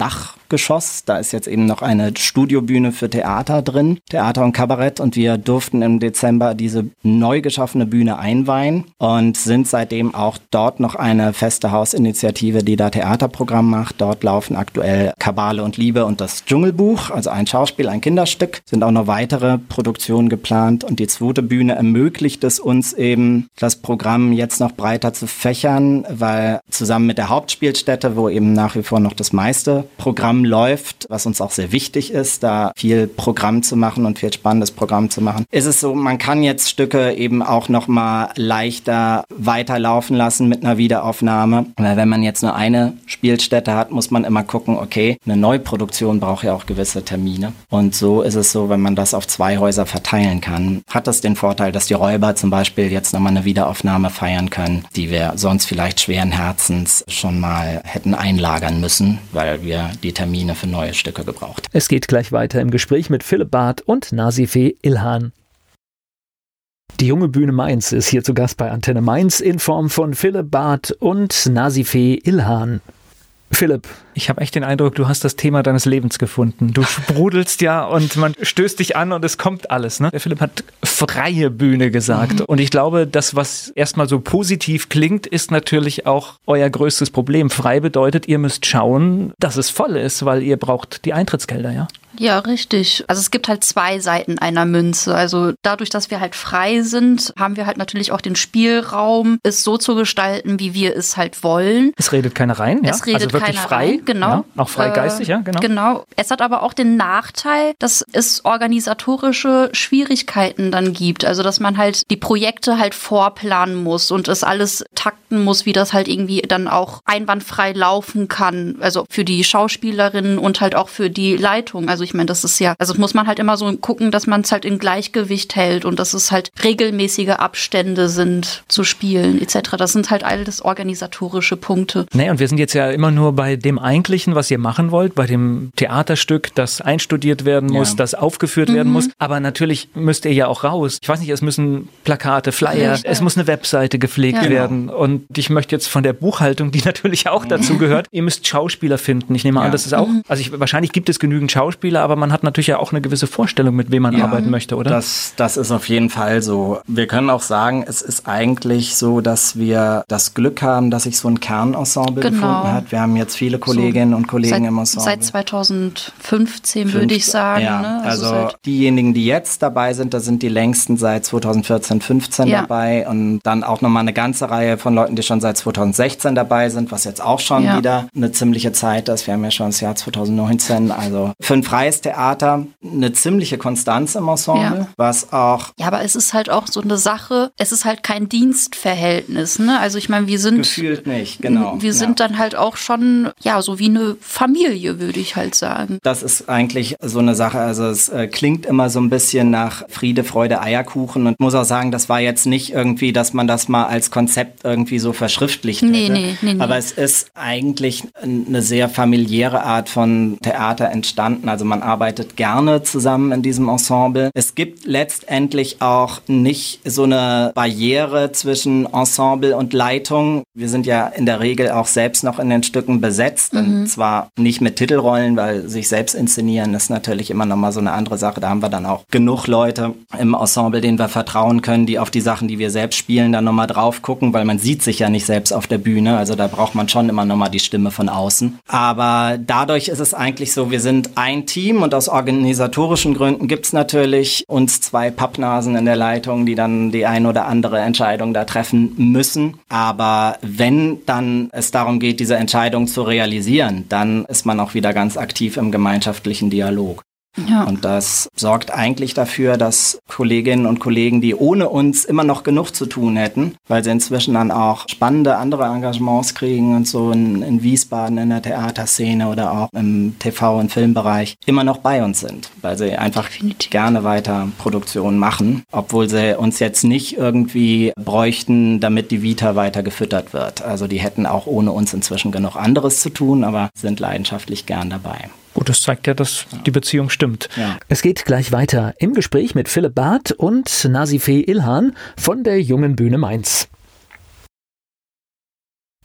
Dachgeschoss. Da ist jetzt eben noch eine Studiobühne für Theater drin, Theater und Kabarett und wir durften im Dezember diese neu geschaffene Bühne einweihen und sind seitdem auch dort noch eine feste Hausinitiative, die da Theaterprogramm macht. Dort laufen aktuell Kabale und Liebe und das Dschungelbuch, also ein Schauspiel, ein Kinderstück. Sind auch noch weitere Produktionen geplant und die zweite Bühne ermöglicht es uns eben, das Programm jetzt noch breiter zu fächern, weil zusammen mit der Hauptspielstätte, wo eben nach wie vor noch das meiste Programm läuft, was uns auch sehr wichtig ist, da viel Programm zu machen und viel spannendes Programm zu machen, ist es so, man kann jetzt Stücke eben auch noch mal leichter weiterlaufen lassen mit einer Wiederaufnahme, weil wenn man jetzt nur eine Spielstätte hat, muss man immer gucken, okay, eine Neuproduktion braucht ja auch gewisse Termine. Und so ist es so, wenn man das auf zwei Häuser verteilen kann, hat das den Vorteil, dass die Räuber zum Beispiel jetzt nochmal eine Wiederaufnahme feiern können, die wir sonst vielleicht schweren Herzens schon mal hätten einlagern müssen, weil wir die Termine für neue Stücke gebraucht. Es geht gleich weiter im Gespräch mit Philipp Barth und Nasifee Ilhan. Die junge Bühne Mainz ist hier zu Gast bei Antenne Mainz in Form von Philipp Barth und Nasifee Ilhan. Philipp, ich habe echt den Eindruck, du hast das Thema deines Lebens gefunden. Du sprudelst ja und man stößt dich an und es kommt alles. Ne? Der Philipp hat freie Bühne gesagt. Mhm. Und ich glaube, das, was erstmal so positiv klingt, ist natürlich auch euer größtes Problem. Frei bedeutet, ihr müsst schauen, dass es voll ist, weil ihr braucht die Eintrittsgelder, ja? Ja, richtig. Also es gibt halt zwei Seiten einer Münze. Also dadurch, dass wir halt frei sind, haben wir halt natürlich auch den Spielraum, es so zu gestalten, wie wir es halt wollen. Es redet keiner rein, ja? Es redet also wirklich frei, rein, genau. Ja, auch frei geistig, äh, ja, genau. Genau. Es hat aber auch den Nachteil, dass es organisatorische Schwierigkeiten dann gibt. Also dass man halt die Projekte halt vorplanen muss und es alles takten muss, wie das halt irgendwie dann auch einwandfrei laufen kann. Also für die Schauspielerinnen und halt auch für die Leitung. Also ich meine, das ist ja, also muss man halt immer so gucken, dass man es halt in Gleichgewicht hält und dass es halt regelmäßige Abstände sind zu spielen etc. Das sind halt alles organisatorische Punkte. Nee, und wir sind jetzt ja immer nur bei dem Eigentlichen, was ihr machen wollt, bei dem Theaterstück, das einstudiert werden muss, ja. das aufgeführt mhm. werden muss. Aber natürlich müsst ihr ja auch raus. Ich weiß nicht, es müssen Plakate, Flyer, ja, es muss eine Webseite gepflegt ja, werden. Genau. Und ich möchte jetzt von der Buchhaltung, die [LAUGHS] natürlich auch dazu gehört, ihr müsst Schauspieler finden. Ich nehme an, das ist auch, mhm. also ich, wahrscheinlich gibt es genügend Schauspieler, Spieler, aber man hat natürlich ja auch eine gewisse Vorstellung, mit wem man ja, arbeiten möchte, oder? Das, das ist auf jeden Fall so. Wir können auch sagen, es ist eigentlich so, dass wir das Glück haben, dass sich so ein Kernensemble genau. gefunden hat. Wir haben jetzt viele Kolleginnen und Kollegen seit, im Ensemble. Seit 2015 würde ich sagen. Ja, ne? also, also diejenigen, die jetzt dabei sind, da sind die längsten seit 2014, 15 ja. dabei und dann auch nochmal eine ganze Reihe von Leuten, die schon seit 2016 dabei sind, was jetzt auch schon ja. wieder eine ziemliche Zeit ist. Wir haben ja schon das Jahr 2019, also fünf Reihen Theater eine ziemliche Konstanz im Ensemble, ja. was auch. Ja, aber es ist halt auch so eine Sache, es ist halt kein Dienstverhältnis, ne? Also ich meine, wir sind. Gefühlt nicht, genau. Wir sind dann halt auch schon, ja, so wie eine Familie, würde ich halt sagen. Das ist eigentlich so eine Sache, also es äh, klingt immer so ein bisschen nach Friede, Freude, Eierkuchen und muss auch sagen, das war jetzt nicht irgendwie, dass man das mal als Konzept irgendwie so verschriftlicht hätte. Nee, nee, nee, nee. Aber es ist eigentlich eine sehr familiäre Art von Theater entstanden. Also man man arbeitet gerne zusammen in diesem Ensemble. Es gibt letztendlich auch nicht so eine Barriere zwischen Ensemble und Leitung. Wir sind ja in der Regel auch selbst noch in den Stücken besetzt. Mhm. Und zwar nicht mit Titelrollen, weil sich selbst inszenieren ist natürlich immer noch mal so eine andere Sache. Da haben wir dann auch genug Leute im Ensemble, denen wir vertrauen können, die auf die Sachen, die wir selbst spielen, dann nochmal drauf gucken, weil man sieht sich ja nicht selbst auf der Bühne. Also da braucht man schon immer nochmal die Stimme von außen. Aber dadurch ist es eigentlich so, wir sind ein Team Team und aus organisatorischen Gründen gibt es natürlich uns zwei Pappnasen in der Leitung, die dann die ein oder andere Entscheidung da treffen müssen. Aber wenn dann es darum geht, diese Entscheidung zu realisieren, dann ist man auch wieder ganz aktiv im gemeinschaftlichen Dialog. Ja. Und das sorgt eigentlich dafür, dass Kolleginnen und Kollegen, die ohne uns immer noch genug zu tun hätten, weil sie inzwischen dann auch spannende andere Engagements kriegen und so in, in Wiesbaden in der Theaterszene oder auch im TV- und Filmbereich, immer noch bei uns sind, weil sie einfach Definitiv. gerne weiter Produktionen machen, obwohl sie uns jetzt nicht irgendwie bräuchten, damit die Vita weiter gefüttert wird. Also die hätten auch ohne uns inzwischen genug anderes zu tun, aber sind leidenschaftlich gern dabei. Gut, das zeigt ja, dass die Beziehung stimmt. Ja. Es geht gleich weiter im Gespräch mit Philipp Barth und Nasifee Ilhan von der Jungen Bühne Mainz.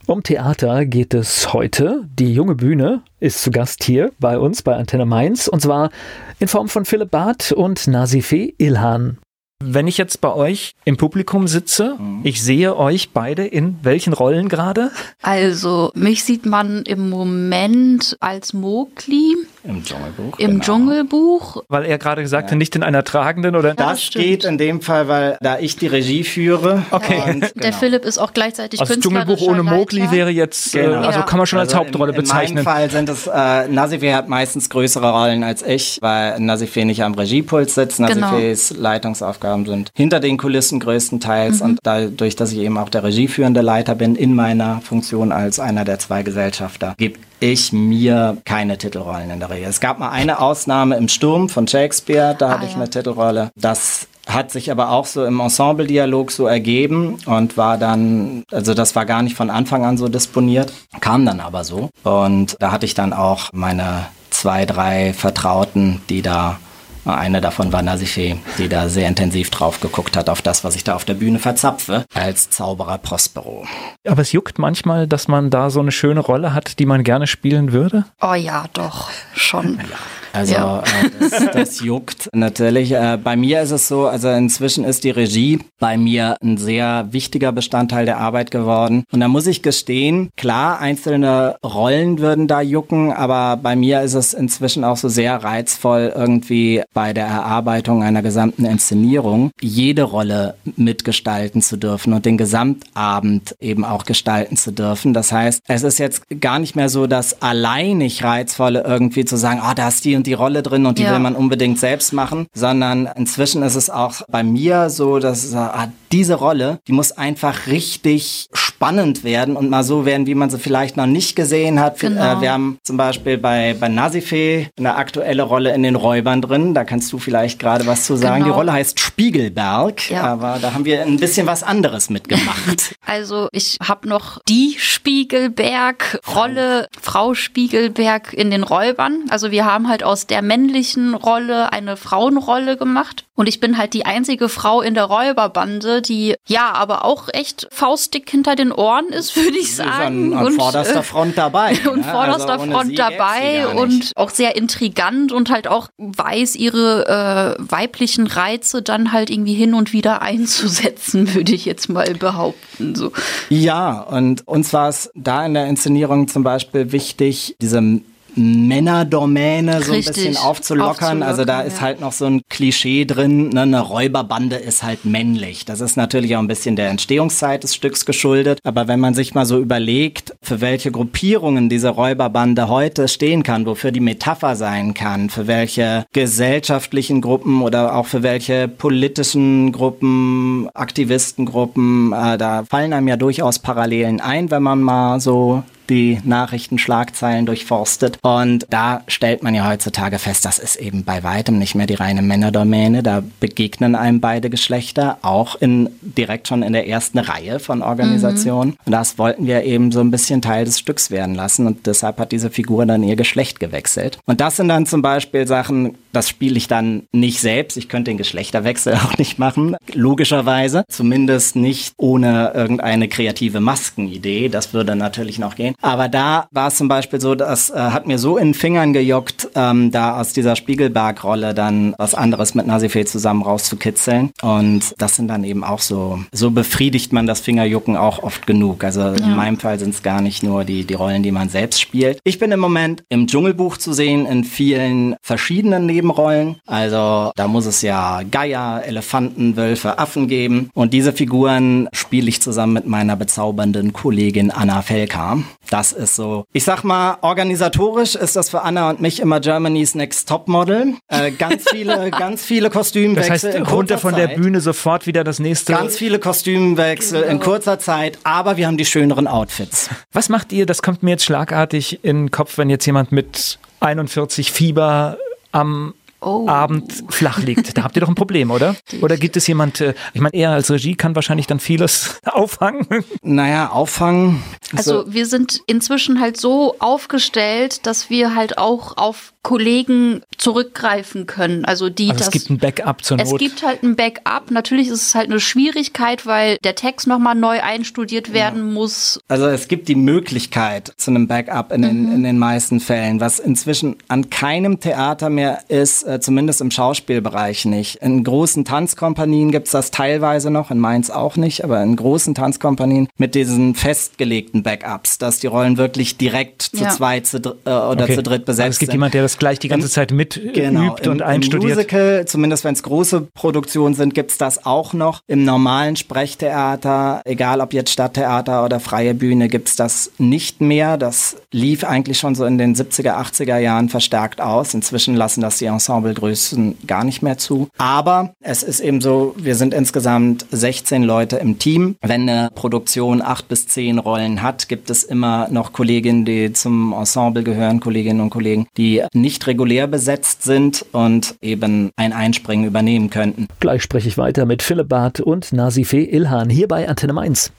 Um Theater geht es heute. Die junge Bühne ist zu Gast hier bei uns bei Antenne Mainz und zwar in Form von Philipp Barth und Nasifee Ilhan. Wenn ich jetzt bei euch im Publikum sitze, mhm. ich sehe euch beide in welchen Rollen gerade? Also, mich sieht man im Moment als Mowgli. Im Dschungelbuch. Im genau. Dschungelbuch. Weil er gerade sagte, ja. nicht in einer tragenden oder. Das, das geht in dem Fall, weil da ich die Regie führe. Okay. Und, genau. Der Philipp ist auch gleichzeitig also Dschungelbuch ohne Mowgli wäre jetzt, äh, genau. also ja. kann man schon also als Hauptrolle in, bezeichnen. In meinem Fall sind es, äh, Nasifeh hat meistens größere Rollen als ich, weil Nasifeh nicht am Regiepult sitzt. Nasifehs genau. Leitungsaufgaben sind hinter den Kulissen größtenteils mhm. und dadurch, dass ich eben auch der regieführende Leiter bin in meiner Funktion als einer der zwei Gesellschafter, gebe ich mir keine Titelrollen in der Regel. Es gab mal eine Ausnahme im Sturm von Shakespeare, da ah, hatte ich ja. eine Titelrolle. Das hat sich aber auch so im Ensemble-Dialog so ergeben und war dann, also das war gar nicht von Anfang an so disponiert, kam dann aber so. Und da hatte ich dann auch meine zwei, drei Vertrauten, die da eine davon war Nasifee, die da sehr intensiv drauf geguckt hat, auf das, was ich da auf der Bühne verzapfe, als Zauberer Prospero. Aber es juckt manchmal, dass man da so eine schöne Rolle hat, die man gerne spielen würde? Oh ja, doch, schon. Ja. Also ja. äh, das, das, juckt natürlich. Äh, bei mir ist es so, also inzwischen ist die Regie bei mir ein sehr wichtiger Bestandteil der Arbeit geworden. Und da muss ich gestehen, klar, einzelne Rollen würden da jucken, aber bei mir ist es inzwischen auch so sehr reizvoll, irgendwie bei der Erarbeitung einer gesamten Inszenierung jede Rolle mitgestalten zu dürfen und den Gesamtabend eben auch gestalten zu dürfen. Das heißt, es ist jetzt gar nicht mehr so das alleinig Reizvolle irgendwie zu sagen, ah, oh, da ist die und die Rolle drin und die ja. will man unbedingt selbst machen, sondern inzwischen ist es auch bei mir so, dass ah, diese Rolle, die muss einfach richtig spannend werden und mal so werden, wie man sie vielleicht noch nicht gesehen hat. Genau. Äh, wir haben zum Beispiel bei, bei Nazife eine aktuelle Rolle in den Räubern drin. Da kannst du vielleicht gerade was zu sagen. Genau. Die Rolle heißt Spiegelberg, ja. aber da haben wir ein bisschen was anderes mitgemacht. [LAUGHS] Also ich habe noch die Spiegelberg-Rolle, Frau Spiegelberg in den Räubern. Also wir haben halt aus der männlichen Rolle eine Frauenrolle gemacht. Und ich bin halt die einzige Frau in der Räuberbande, die ja aber auch echt faustdick hinter den Ohren ist, [LAUGHS] würde ich sagen. An, an und, vorderster äh, Front dabei. [LAUGHS] und ne? vorderster also Front dabei und auch sehr intrigant und halt auch weiß, ihre äh, weiblichen Reize dann halt irgendwie hin und wieder einzusetzen, [LAUGHS] würde ich jetzt mal behaupten. So. Ja, und uns war es da in der Inszenierung zum Beispiel wichtig, diese Männerdomäne so ein bisschen aufzulockern. aufzulockern. Also da ist halt noch so ein Klischee drin, ne? eine Räuberbande ist halt männlich. Das ist natürlich auch ein bisschen der Entstehungszeit des Stücks geschuldet. Aber wenn man sich mal so überlegt, für welche Gruppierungen diese Räuberbande heute stehen kann, wofür die Metapher sein kann, für welche gesellschaftlichen Gruppen oder auch für welche politischen Gruppen, Aktivistengruppen, äh, da fallen einem ja durchaus Parallelen ein, wenn man mal so die Nachrichtenschlagzeilen durchforstet. Und da stellt man ja heutzutage fest, das ist eben bei weitem nicht mehr die reine Männerdomäne. Da begegnen einem beide Geschlechter, auch in, direkt schon in der ersten Reihe von Organisationen. Mhm. Und das wollten wir eben so ein bisschen Teil des Stücks werden lassen. Und deshalb hat diese Figur dann ihr Geschlecht gewechselt. Und das sind dann zum Beispiel Sachen, das spiele ich dann nicht selbst. Ich könnte den Geschlechterwechsel [LAUGHS] auch nicht machen, logischerweise. Zumindest nicht ohne irgendeine kreative Maskenidee. Das würde natürlich noch gehen. Aber da war es zum Beispiel so, das äh, hat mir so in den Fingern gejockt, ähm, da aus dieser Spiegelberg-Rolle dann was anderes mit Nasifee zusammen rauszukitzeln. Und das sind dann eben auch so, so befriedigt man das Fingerjucken auch oft genug. Also ja. in meinem Fall sind es gar nicht nur die, die Rollen, die man selbst spielt. Ich bin im Moment im Dschungelbuch zu sehen in vielen verschiedenen Nebenrollen. Also da muss es ja Geier, Elefanten, Wölfe, Affen geben. Und diese Figuren spiele ich zusammen mit meiner bezaubernden Kollegin Anna Felka. Das ist so. Ich sag mal, organisatorisch ist das für Anna und mich immer Germany's Next Top Model. Äh, ganz viele, [LAUGHS] ganz viele Kostümwechsel. Das heißt, runter von der Bühne sofort wieder das nächste. Ganz viele Kostümwechsel genau. in kurzer Zeit, aber wir haben die schöneren Outfits. Was macht ihr? Das kommt mir jetzt schlagartig in den Kopf, wenn jetzt jemand mit 41 Fieber am oh. Abend flach liegt. Da habt ihr doch ein Problem, oder? Oder gibt es jemand, äh, ich meine, er als Regie kann wahrscheinlich dann vieles [LAUGHS] auffangen. Naja, auffangen. Also wir sind inzwischen halt so aufgestellt, dass wir halt auch auf Kollegen zurückgreifen können. Also die also das, es gibt ein Backup zur Not. Es gibt halt ein Backup. Natürlich ist es halt eine Schwierigkeit, weil der Text nochmal neu einstudiert werden ja. muss. Also es gibt die Möglichkeit zu einem Backup in den, mhm. in den meisten Fällen, was inzwischen an keinem Theater mehr ist, äh, zumindest im Schauspielbereich nicht. In großen Tanzkompanien gibt es das teilweise noch, in Mainz auch nicht, aber in großen Tanzkompanien mit diesen festgelegten Backups, dass die Rollen wirklich direkt zu ja. zweit zu, äh, oder okay. zu dritt besetzt also es gibt sind. jemand, der das gleich die ganze Im, Zeit mit genau, und im, einstudiert. Im Musical, zumindest wenn es große Produktionen sind, gibt es das auch noch. Im normalen Sprechtheater, egal ob jetzt Stadttheater oder freie Bühne, gibt es das nicht mehr. Das lief eigentlich schon so in den 70er, 80er Jahren verstärkt aus. Inzwischen lassen das die Ensemblegrößen gar nicht mehr zu. Aber es ist eben so, wir sind insgesamt 16 Leute im Team. Wenn eine Produktion acht bis zehn Rollen hat, gibt es immer noch Kolleginnen, die zum Ensemble gehören, Kolleginnen und Kollegen, die nicht regulär besetzt sind und eben ein Einspringen übernehmen könnten. Gleich spreche ich weiter mit Philipp Barth und Nasifeh Ilhan hier bei Antenne Mainz.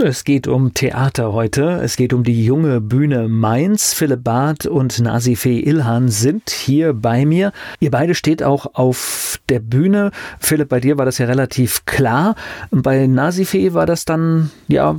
Es geht um Theater heute. Es geht um die junge Bühne Mainz. Philipp Barth und Nasifeh Ilhan sind hier bei mir. Ihr beide steht auch auf der Bühne. Philipp, bei dir war das ja relativ klar. Bei Nasifeh war das dann, ja,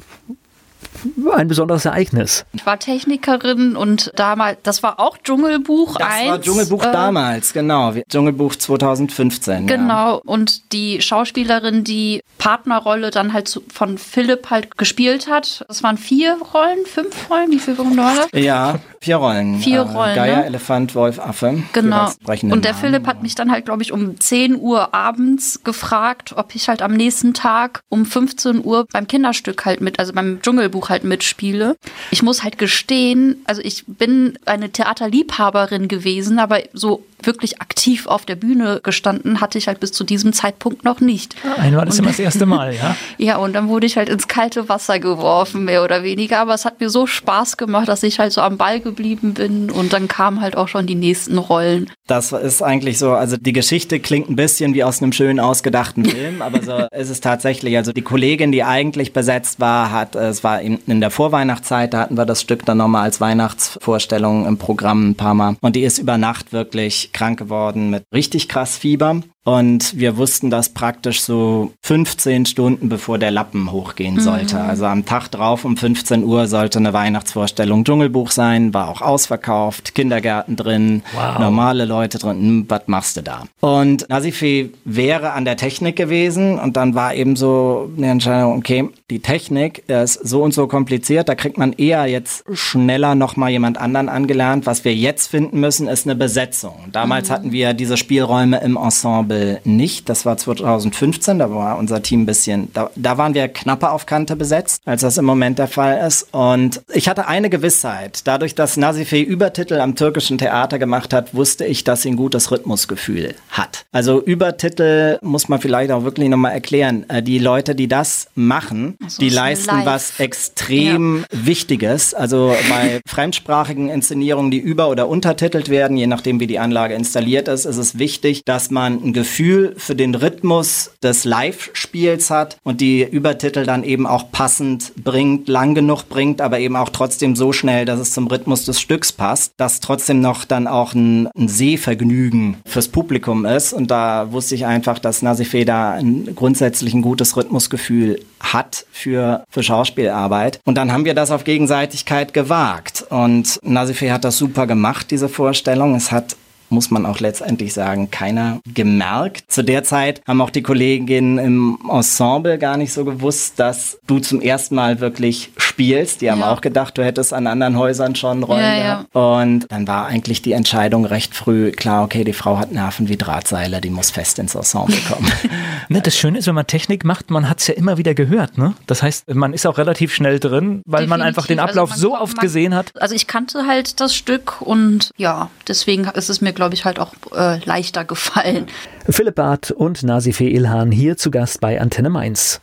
ein besonderes Ereignis. Ich war Technikerin und damals, das war auch Dschungelbuch das 1. Das war Dschungelbuch äh, damals, genau. Dschungelbuch 2015. Genau. Ja. Und die Schauspielerin, die Partnerrolle dann halt von Philipp halt gespielt hat, das waren vier Rollen, fünf Rollen, wie viele Rollen? Ja, vier Rollen. Vier äh, Rollen. Geier, ne? Elefant, Wolf, Affe. Genau. Und der Namen. Philipp hat mich dann halt, glaube ich, um 10 Uhr abends gefragt, ob ich halt am nächsten Tag um 15 Uhr beim Kinderstück halt mit, also beim Dschungelbuch halt mitspiele. Ich muss halt gestehen, also ich bin eine Theaterliebhaberin gewesen, aber so wirklich aktiv auf der Bühne gestanden hatte ich halt bis zu diesem Zeitpunkt noch nicht. Einmal ist immer das erste Mal, ja? [LAUGHS] ja, und dann wurde ich halt ins kalte Wasser geworfen, mehr oder weniger. Aber es hat mir so Spaß gemacht, dass ich halt so am Ball geblieben bin und dann kamen halt auch schon die nächsten Rollen. Das ist eigentlich so, also die Geschichte klingt ein bisschen wie aus einem schön ausgedachten Film, [LAUGHS] aber so ist es tatsächlich. Also die Kollegin, die eigentlich besetzt war, hat, es war in der Vorweihnachtszeit, da hatten wir das Stück dann nochmal als Weihnachtsvorstellung im Programm ein paar Mal. Und die ist über Nacht wirklich krank geworden mit richtig krass Fieber. Und wir wussten das praktisch so 15 Stunden bevor der Lappen hochgehen mhm. sollte. Mhm. Also am Tag drauf um 15 Uhr sollte eine Weihnachtsvorstellung Dschungelbuch sein, war auch ausverkauft, Kindergärten drin, wow. normale Leute drin. Hm, was machst du da? Und Nasifi wäre an der Technik gewesen und dann war eben so eine Entscheidung, okay, die Technik ist so und so kompliziert, da kriegt man eher jetzt schneller nochmal jemand anderen angelernt. Was wir jetzt finden müssen, ist eine Besetzung. Damals mhm. hatten wir diese Spielräume im Ensemble nicht. Das war 2015, da war unser Team ein bisschen, da, da waren wir knapper auf Kante besetzt, als das im Moment der Fall ist. Und ich hatte eine Gewissheit. Dadurch, dass Nasifeh Übertitel am türkischen Theater gemacht hat, wusste ich, dass sie ein gutes Rhythmusgefühl hat. Also Übertitel muss man vielleicht auch wirklich nochmal erklären. Äh, die Leute, die das machen, also die leisten live. was extrem ja. Wichtiges. Also bei [LAUGHS] fremdsprachigen Inszenierungen, die über- oder untertitelt werden, je nachdem wie die Anlage installiert ist, ist es wichtig, dass man ein Gefühl für den Rhythmus des Live-Spiels hat und die Übertitel dann eben auch passend bringt, lang genug bringt, aber eben auch trotzdem so schnell, dass es zum Rhythmus des Stücks passt, dass trotzdem noch dann auch ein, ein Sehvergnügen fürs Publikum ist. Und da wusste ich einfach, dass Nasifeh da ein grundsätzlich ein gutes Rhythmusgefühl hat für, für Schauspielarbeit. Und dann haben wir das auf Gegenseitigkeit gewagt. Und Nasifeh hat das super gemacht, diese Vorstellung. Es hat muss man auch letztendlich sagen, keiner gemerkt. Zu der Zeit haben auch die Kolleginnen im Ensemble gar nicht so gewusst, dass du zum ersten Mal wirklich spielst. Die haben ja. auch gedacht, du hättest an anderen Häusern schon Rollen ja, ja. Und dann war eigentlich die Entscheidung recht früh klar, okay, die Frau hat Nerven wie Drahtseile, die muss fest ins Ensemble kommen. [LAUGHS] ne, das Schöne ist, wenn man Technik macht, man hat es ja immer wieder gehört. Ne? Das heißt, man ist auch relativ schnell drin, weil Definitiv. man einfach den Ablauf also so oft man, gesehen hat. Also ich kannte halt das Stück und ja, deswegen ist es mir, glaube ich, halt auch äh, leichter gefallen. Philipp Barth und Nasife Ilhan hier zu Gast bei Antenne Mainz.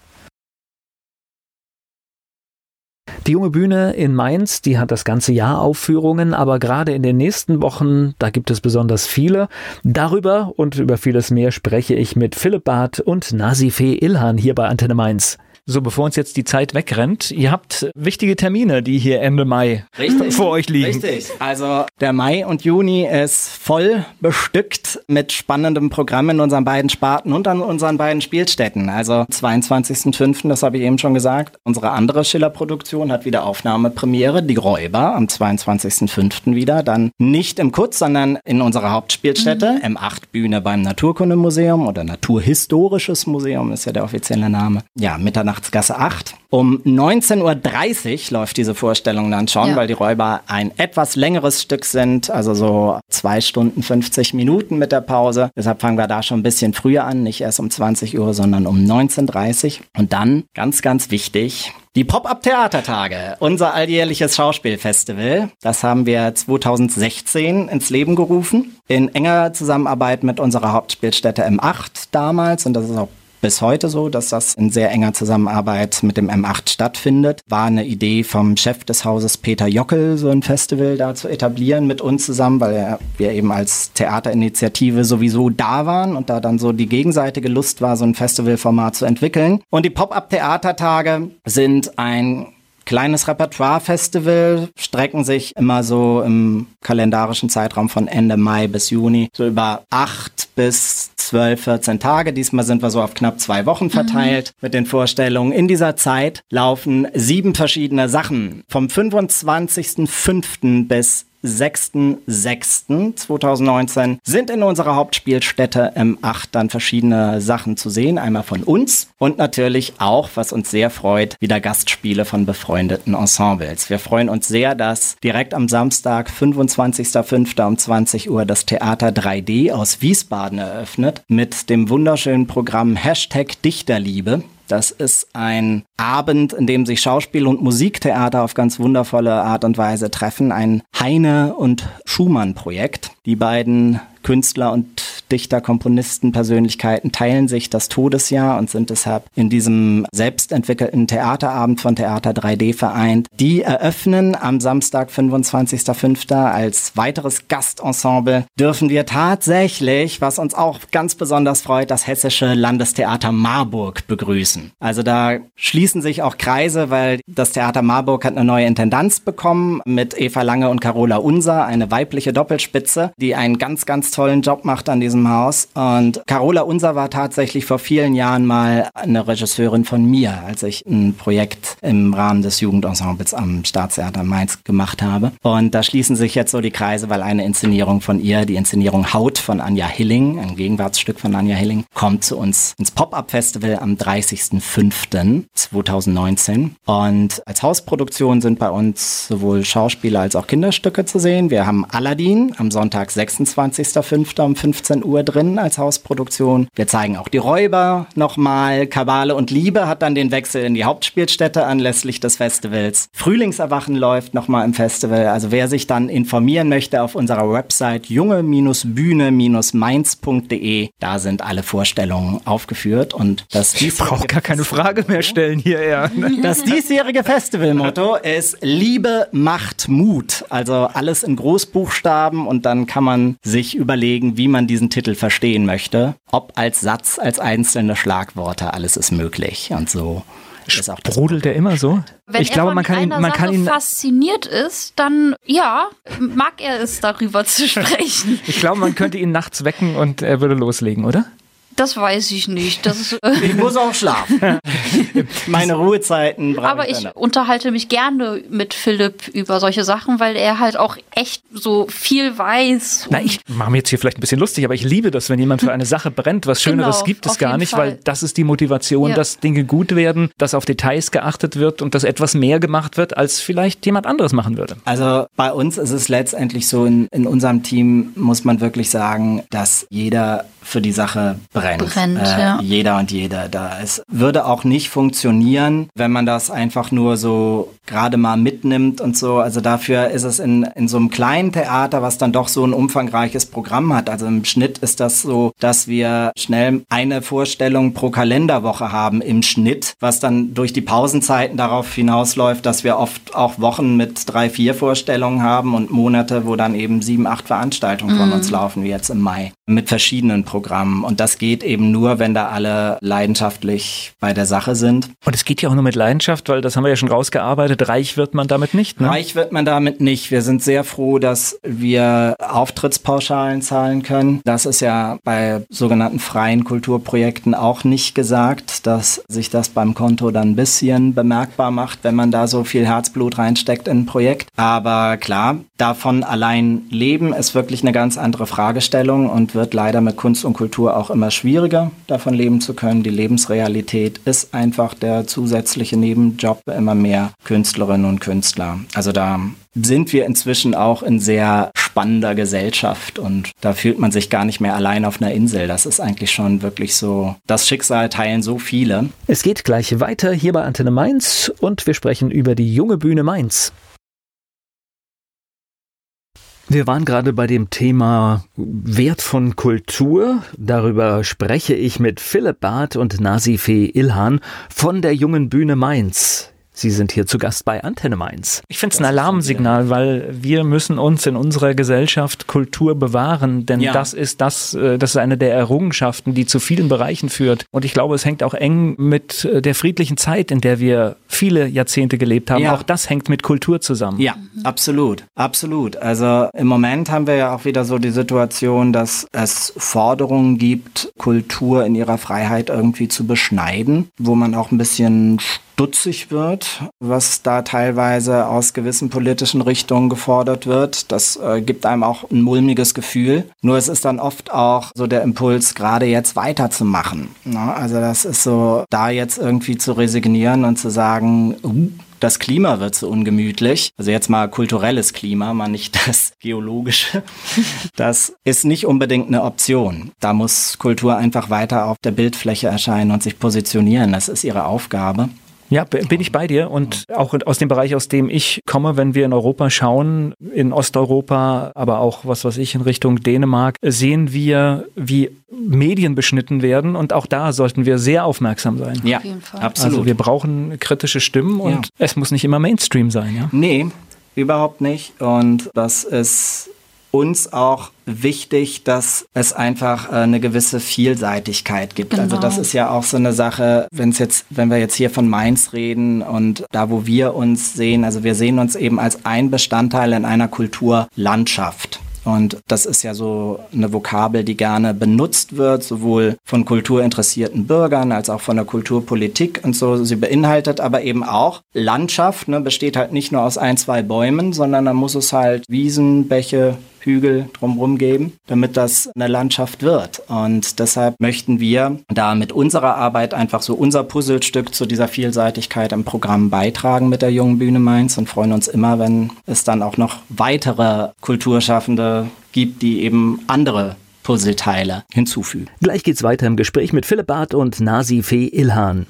Die junge Bühne in Mainz, die hat das ganze Jahr Aufführungen, aber gerade in den nächsten Wochen, da gibt es besonders viele. Darüber und über vieles mehr spreche ich mit Philipp Barth und Nasife Ilhan hier bei Antenne Mainz. So, bevor uns jetzt die Zeit wegrennt, ihr habt wichtige Termine, die hier Ende Mai Richtig. vor euch liegen. Richtig. Also der Mai und Juni ist voll bestückt mit spannendem Programm in unseren beiden Sparten und an unseren beiden Spielstätten. Also 22.05., das habe ich eben schon gesagt. Unsere andere Schiller-Produktion hat wieder Aufnahmepremiere, Die Räuber, am 22.05. wieder. Dann nicht im Kutz, sondern in unserer Hauptspielstätte, mhm. M8 Bühne beim Naturkundemuseum oder Naturhistorisches Museum ist ja der offizielle Name. Ja, Mitternacht Weihnachtsgasse 8. Um 19.30 Uhr läuft diese Vorstellung dann schon, ja. weil die Räuber ein etwas längeres Stück sind, also so zwei Stunden 50 Minuten mit der Pause. Deshalb fangen wir da schon ein bisschen früher an, nicht erst um 20 Uhr, sondern um 19.30 Uhr. Und dann, ganz, ganz wichtig, die Pop-Up-Theatertage, unser alljährliches Schauspielfestival, das haben wir 2016 ins Leben gerufen, in enger Zusammenarbeit mit unserer Hauptspielstätte M8 damals und das ist auch bis heute so, dass das in sehr enger Zusammenarbeit mit dem M8 stattfindet. War eine Idee vom Chef des Hauses Peter Jockel, so ein Festival da zu etablieren mit uns zusammen, weil wir eben als Theaterinitiative sowieso da waren und da dann so die gegenseitige Lust war, so ein Festivalformat zu entwickeln. Und die Pop-up-Theatertage sind ein kleines Repertoire-Festival, strecken sich immer so im kalendarischen Zeitraum von Ende Mai bis Juni, so über acht bis zwölf, 14 Tage. Diesmal sind wir so auf knapp zwei Wochen verteilt mhm. mit den Vorstellungen. In dieser Zeit laufen sieben verschiedene Sachen. Vom 25.05. bis 6.6.2019 sind in unserer Hauptspielstätte M8 dann verschiedene Sachen zu sehen. Einmal von uns und natürlich auch, was uns sehr freut, wieder Gastspiele von befreundeten Ensembles. Wir freuen uns sehr, dass direkt am Samstag, 25.05. um 20 Uhr das Theater 3D aus Wiesbaden eröffnet mit dem wunderschönen Programm Hashtag Dichterliebe. Das ist ein Abend, in dem sich Schauspiel und Musiktheater auf ganz wundervolle Art und Weise treffen. Ein Heine- und Schumann-Projekt. Die beiden Künstler und Dichter, Komponisten, Persönlichkeiten teilen sich das Todesjahr und sind deshalb in diesem selbstentwickelten Theaterabend von Theater 3D vereint. Die eröffnen am Samstag, 25.05. als weiteres Gastensemble dürfen wir tatsächlich, was uns auch ganz besonders freut, das Hessische Landestheater Marburg begrüßen. Also da schließen sich auch Kreise, weil das Theater Marburg hat eine neue Intendanz bekommen mit Eva Lange und Carola Unser, eine weibliche Doppelspitze, die einen ganz, ganz tollen Job macht an diesem Haus. Und Carola Unser war tatsächlich vor vielen Jahren mal eine Regisseurin von mir, als ich ein Projekt im Rahmen des Jugendensembles am Staatstheater Mainz gemacht habe. Und da schließen sich jetzt so die Kreise, weil eine Inszenierung von ihr, die Inszenierung Haut von Anja Hilling, ein Gegenwartsstück von Anja Hilling, kommt zu uns ins Pop-Up-Festival am 30.05.2019. Und als Hausproduktion sind bei uns sowohl Schauspieler als auch Kinderstücke zu sehen. Wir haben Aladdin am Sonntag 26.05. um 15 Uhr drin als Hausproduktion. Wir zeigen auch die Räuber nochmal. Kabale und Liebe hat dann den Wechsel in die Hauptspielstätte anlässlich des Festivals. Frühlingserwachen läuft nochmal im Festival. Also wer sich dann informieren möchte auf unserer Website junge-bühne-mainz.de, da sind alle Vorstellungen aufgeführt und das Ich brauche gar keine Frage mehr stellen hier eher. [LAUGHS] Das diesjährige Festivalmotto ist Liebe macht Mut. Also alles in Großbuchstaben und dann kann man sich überlegen, wie man diesen Titel verstehen möchte. Ob als Satz, als einzelne Schlagworte, alles ist möglich. Und so ist auch Brodelt der immer so? Wenn ich er glaube, man kann ihn, man kann ihn fasziniert ist, dann ja, mag er es darüber zu [LAUGHS] sprechen. ich glaube, man könnte ihn nachts wecken und er würde loslegen, oder? Das weiß ich nicht. Das ist, [LAUGHS] ich muss auch schlafen. [LAUGHS] Meine Ruhezeiten brauche Aber ich, ich unterhalte mich gerne mit Philipp über solche Sachen, weil er halt auch echt so viel weiß. Na, ich mache mir jetzt hier vielleicht ein bisschen lustig, aber ich liebe das, wenn jemand für eine Sache brennt. Was Schöneres genau, gibt es gar nicht, Fall. weil das ist die Motivation, ja. dass Dinge gut werden, dass auf Details geachtet wird und dass etwas mehr gemacht wird, als vielleicht jemand anderes machen würde. Also bei uns ist es letztendlich so, in, in unserem Team muss man wirklich sagen, dass jeder für die Sache brennt. Brennt äh, ja. Jeder und jede da. Es würde auch nicht funktionieren, wenn man das einfach nur so gerade mal mitnimmt und so. Also dafür ist es in, in so einem kleinen Theater, was dann doch so ein umfangreiches Programm hat. Also im Schnitt ist das so, dass wir schnell eine Vorstellung pro Kalenderwoche haben im Schnitt, was dann durch die Pausenzeiten darauf hinausläuft, dass wir oft auch Wochen mit drei, vier Vorstellungen haben und Monate, wo dann eben sieben, acht Veranstaltungen mhm. von uns laufen, wie jetzt im Mai, mit verschiedenen Programmen. Programm. Und das geht eben nur, wenn da alle leidenschaftlich bei der Sache sind. Und es geht ja auch nur mit Leidenschaft, weil das haben wir ja schon rausgearbeitet. Reich wird man damit nicht. Ne? Reich wird man damit nicht. Wir sind sehr froh, dass wir Auftrittspauschalen zahlen können. Das ist ja bei sogenannten freien Kulturprojekten auch nicht gesagt, dass sich das beim Konto dann ein bisschen bemerkbar macht, wenn man da so viel Herzblut reinsteckt in ein Projekt. Aber klar, davon allein leben ist wirklich eine ganz andere Fragestellung und wird leider mit Kunst und Kultur auch immer schwieriger, davon leben zu können. Die Lebensrealität ist einfach der zusätzliche Nebenjob immer mehr Künstlerinnen und Künstler. Also da sind wir inzwischen auch in sehr spannender Gesellschaft und da fühlt man sich gar nicht mehr allein auf einer Insel. Das ist eigentlich schon wirklich so, das Schicksal teilen so viele. Es geht gleich weiter hier bei Antenne Mainz und wir sprechen über die junge Bühne Mainz. Wir waren gerade bei dem Thema Wert von Kultur. Darüber spreche ich mit Philipp Barth und Nasifee Ilhan von der Jungen Bühne Mainz. Sie sind hier zu Gast bei Antenne Mainz. Ich finde es ein Alarmsignal, weil wir müssen uns in unserer Gesellschaft Kultur bewahren, denn ja. das ist das, äh, das ist eine der Errungenschaften, die zu vielen Bereichen führt. Und ich glaube, es hängt auch eng mit äh, der friedlichen Zeit, in der wir viele Jahrzehnte gelebt haben. Ja. Auch das hängt mit Kultur zusammen. Ja, absolut, absolut. Also im Moment haben wir ja auch wieder so die Situation, dass es Forderungen gibt, Kultur in ihrer Freiheit irgendwie zu beschneiden, wo man auch ein bisschen stutzig wird, was da teilweise aus gewissen politischen Richtungen gefordert wird. Das äh, gibt einem auch ein mulmiges Gefühl. Nur es ist dann oft auch so der Impuls, gerade jetzt weiterzumachen. Ne? Also das ist so, da jetzt irgendwie zu resignieren und zu sagen, uh, das Klima wird so ungemütlich. Also jetzt mal kulturelles Klima, mal nicht [LAUGHS] das geologische. Das ist nicht unbedingt eine Option. Da muss Kultur einfach weiter auf der Bildfläche erscheinen und sich positionieren. Das ist ihre Aufgabe. Ja, bin ich bei dir. Und auch aus dem Bereich, aus dem ich komme, wenn wir in Europa schauen, in Osteuropa, aber auch was weiß ich in Richtung Dänemark, sehen wir, wie Medien beschnitten werden. Und auch da sollten wir sehr aufmerksam sein. Ja, absolut. Also wir brauchen kritische Stimmen und ja. es muss nicht immer Mainstream sein. Ja? Nee, überhaupt nicht. Und das ist uns auch wichtig, dass es einfach äh, eine gewisse Vielseitigkeit gibt. Genau. Also das ist ja auch so eine Sache, wenn es jetzt, wenn wir jetzt hier von Mainz reden und da, wo wir uns sehen, also wir sehen uns eben als ein Bestandteil in einer Kulturlandschaft. Und das ist ja so eine Vokabel, die gerne benutzt wird, sowohl von kulturinteressierten Bürgern als auch von der Kulturpolitik und so. Sie beinhaltet aber eben auch Landschaft, ne, besteht halt nicht nur aus ein, zwei Bäumen, sondern da muss es halt Wiesen, Bäche, Hügel drumherum geben, damit das eine Landschaft wird. Und deshalb möchten wir da mit unserer Arbeit einfach so unser Puzzlestück zu dieser Vielseitigkeit im Programm beitragen mit der Jungen Bühne Mainz und freuen uns immer, wenn es dann auch noch weitere Kulturschaffende gibt, die eben andere Puzzleteile hinzufügen. Gleich geht's weiter im Gespräch mit Philipp Barth und Nasi Fee Ilhan.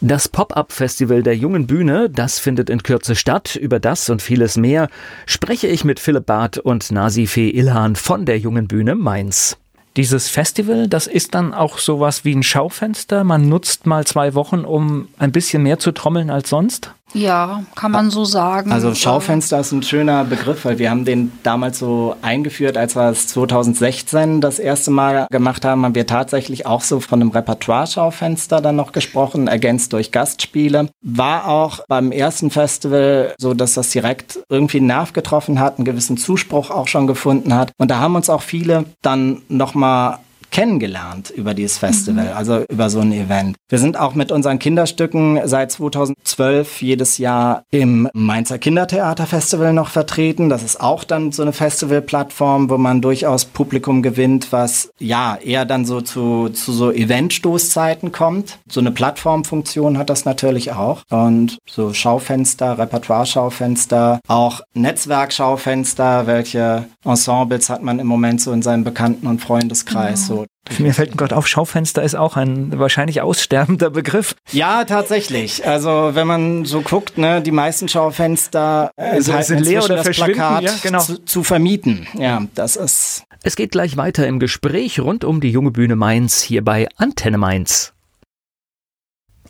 Das Pop-up-Festival der jungen Bühne, das findet in Kürze statt. Über das und vieles mehr spreche ich mit Philipp Barth und Nasifee Ilhan von der jungen Bühne Mainz. Dieses Festival, das ist dann auch sowas wie ein Schaufenster. Man nutzt mal zwei Wochen, um ein bisschen mehr zu trommeln als sonst. Ja, kann man so sagen. Also Schaufenster ist ein schöner Begriff, weil wir haben den damals so eingeführt, als wir es 2016 das erste Mal gemacht haben, haben wir tatsächlich auch so von einem Repertoire-Schaufenster dann noch gesprochen, ergänzt durch Gastspiele. War auch beim ersten Festival so, dass das direkt irgendwie einen Nerv getroffen hat, einen gewissen Zuspruch auch schon gefunden hat. Und da haben uns auch viele dann nochmal kennengelernt über dieses Festival, mhm. also über so ein Event. Wir sind auch mit unseren Kinderstücken seit 2012 jedes Jahr im Mainzer Kindertheaterfestival noch vertreten. Das ist auch dann so eine Festivalplattform, wo man durchaus Publikum gewinnt, was ja eher dann so zu, zu so Eventstoßzeiten kommt. So eine Plattformfunktion hat das natürlich auch. Und so Schaufenster, Repertoire-Schaufenster, auch Netzwerkschaufenster, welche Ensembles hat man im Moment so in seinem Bekannten- und Freundeskreis. Genau. So. Mir fällt gerade auf, Schaufenster ist auch ein wahrscheinlich aussterbender Begriff. Ja, tatsächlich. Also wenn man so guckt, ne, die meisten Schaufenster äh, sind, sind leer oder das Plakat ja, genau. zu, zu vermieten. Ja, das ist. Es geht gleich weiter im Gespräch rund um die junge Bühne Mainz hier bei Antenne Mainz.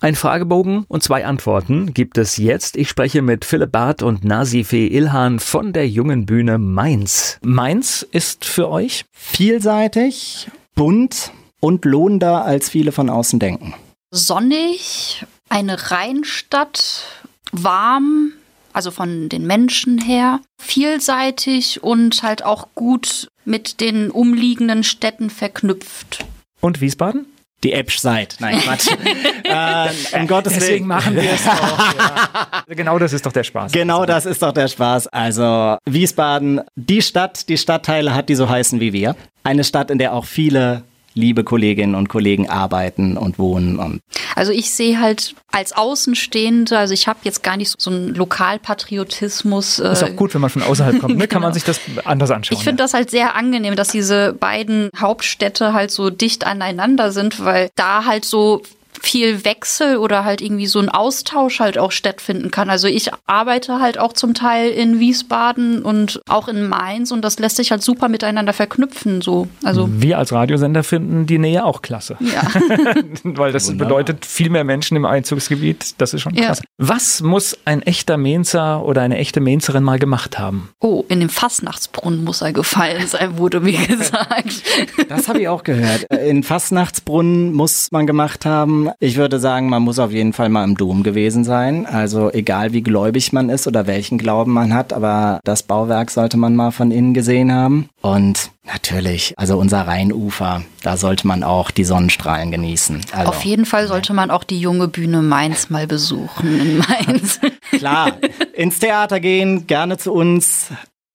Ein Fragebogen und zwei Antworten gibt es jetzt. Ich spreche mit Philipp Barth und Nasife Ilhan von der jungen Bühne Mainz. Mainz ist für euch vielseitig, bunt und lohnender, als viele von außen denken. Sonnig, eine Rheinstadt, warm, also von den Menschen her, vielseitig und halt auch gut mit den umliegenden Städten verknüpft. Und Wiesbaden? Die App seid. Nein, Quatsch. [LAUGHS] äh, um Gottes Deswegen Willen. machen wir es auch. Ja. [LAUGHS] Genau das ist doch der Spaß. Genau das ist doch der Spaß. Also Wiesbaden, die Stadt, die Stadtteile hat, die so heißen wie wir. Eine Stadt, in der auch viele liebe Kolleginnen und Kollegen arbeiten und wohnen. Und also ich sehe halt als Außenstehende, also ich habe jetzt gar nicht so einen Lokalpatriotismus. Äh, ist auch gut, wenn man von außerhalb kommt, ne? [LAUGHS] kann man genau. sich das anders anschauen. Ich finde ja. das halt sehr angenehm, dass diese beiden Hauptstädte halt so dicht aneinander sind, weil da halt so viel Wechsel oder halt irgendwie so ein Austausch halt auch stattfinden kann. Also ich arbeite halt auch zum Teil in Wiesbaden und auch in Mainz und das lässt sich halt super miteinander verknüpfen. So. Also Wir als Radiosender finden die Nähe auch klasse. Ja. [LAUGHS] Weil das Wunderbar. bedeutet viel mehr Menschen im Einzugsgebiet. Das ist schon klasse. Ja. Was muss ein echter Mainzer oder eine echte Mainzerin mal gemacht haben? Oh, in dem Fastnachtsbrunnen muss er gefallen sein, wurde mir [LAUGHS] gesagt. Das habe ich auch gehört. In Fastnachtsbrunnen muss man gemacht haben. Ich würde sagen, man muss auf jeden Fall mal im Dom gewesen sein. Also egal wie gläubig man ist oder welchen Glauben man hat, aber das Bauwerk sollte man mal von innen gesehen haben. Und natürlich, also unser Rheinufer, da sollte man auch die Sonnenstrahlen genießen. Also, auf jeden Fall sollte man auch die junge Bühne Mainz mal besuchen in Mainz. Klar, [LAUGHS] ins Theater gehen, gerne zu uns.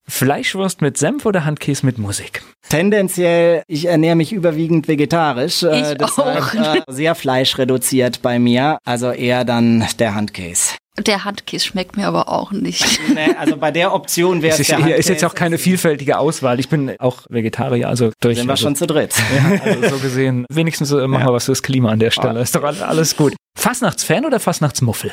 Fleischwurst mit Senf oder Handkäse mit Musik? Tendenziell, ich ernähre mich überwiegend vegetarisch. Äh, ich auch. Äh, sehr fleischreduziert bei mir, also eher dann der Handkäse. Der Handkäse schmeckt mir aber auch nicht. [LAUGHS] Nee, also bei der Option wäre es der Handkäse. Ist jetzt auch keine vielfältige Auswahl. Ich bin auch Vegetarier, also durch. Sind wir also, schon zu dritt. [LAUGHS] Ja, also so gesehen, wenigstens äh, machen ja. wir was fürs Klima an der Stelle. Ist doch alles gut. Fastnachtsfan oder Fastnachtsmuffel?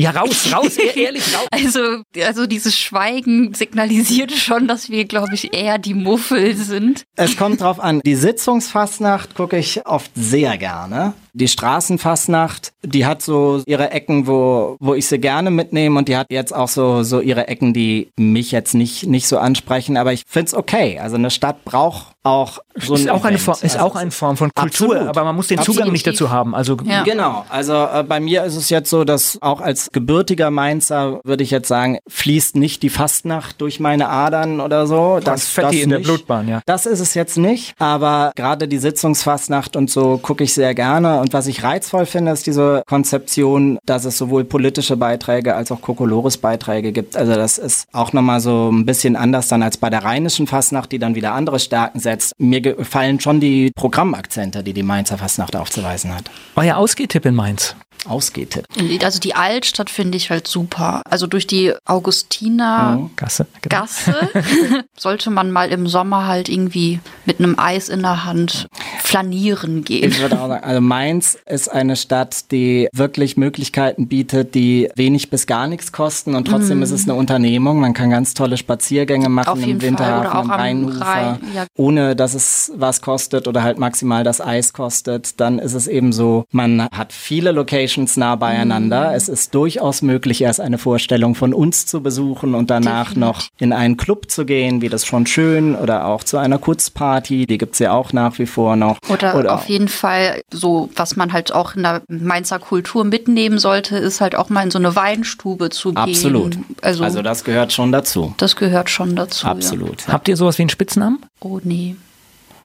Ja, raus, raus, ehrlich raus. [LAUGHS] Also, also dieses Schweigen signalisiert schon, dass wir, glaube ich, eher die Muffel sind. Es kommt drauf an. Die Sitzungsfastnacht gucke ich oft sehr gerne. Die Straßenfastnacht, die hat so ihre Ecken, wo, wo ich sie gerne mitnehme und die hat jetzt auch so, so ihre Ecken, die mich jetzt nicht, nicht so ansprechen, aber ich finde es okay. Also eine Stadt braucht auch so ist auch, eine Form, ist also auch eine Form von Kultur, absolut. aber man muss den Zugang Absolut. nicht dazu haben. Also ja. Genau, also äh, bei mir ist es jetzt so, dass auch als gebürtiger Mainzer, würde ich jetzt sagen, fließt nicht die Fastnacht durch meine Adern oder so. Das, Fetti das in nicht. der Blutbahn, ja. Das ist es jetzt nicht, aber gerade die Sitzungsfastnacht und so gucke ich sehr gerne und was ich reizvoll finde, ist diese Konzeption, dass es sowohl politische Beiträge als auch Kokolores-Beiträge gibt. Also das ist auch nochmal so ein bisschen anders dann als bei der rheinischen Fastnacht, die dann wieder andere Stärken setzt. Mir gefallen schon die Programmakzente, die die Mainzer Fastnacht aufzuweisen hat. Euer Ausgehtipp in Mainz? Ausgehtipp. Also die Altstadt finde ich halt super. Also durch die Augustiner mhm. Gasse, genau. Gasse [LAUGHS] sollte man mal im Sommer halt irgendwie mit einem Eis in der Hand flanieren gehen. Ich würde auch sagen, also Mainz ist eine Stadt, die wirklich Möglichkeiten bietet, die wenig bis gar nichts kosten und trotzdem mm. ist es eine Unternehmung. Man kann ganz tolle Spaziergänge machen im Winterhafen, am Rheinufer, Rhein, ja. ohne dass es was kostet oder halt maximal das Eis kostet. Dann ist es eben so, man hat viele Locations nah beieinander. Mm. Es ist durchaus möglich, erst eine Vorstellung von uns zu besuchen und danach Definitiv. noch in einen Club zu gehen, wie das schon schön, oder auch zu einer Kurzparty, die gibt es ja auch nach wie vor noch. Oder, Oder auf jeden Fall so, was man halt auch in der Mainzer Kultur mitnehmen sollte, ist halt auch mal in so eine Weinstube zu gehen. Absolut. Also, also das gehört schon dazu. Das gehört schon dazu. Absolut. Ja. Habt ihr sowas wie einen Spitznamen? Oh nee.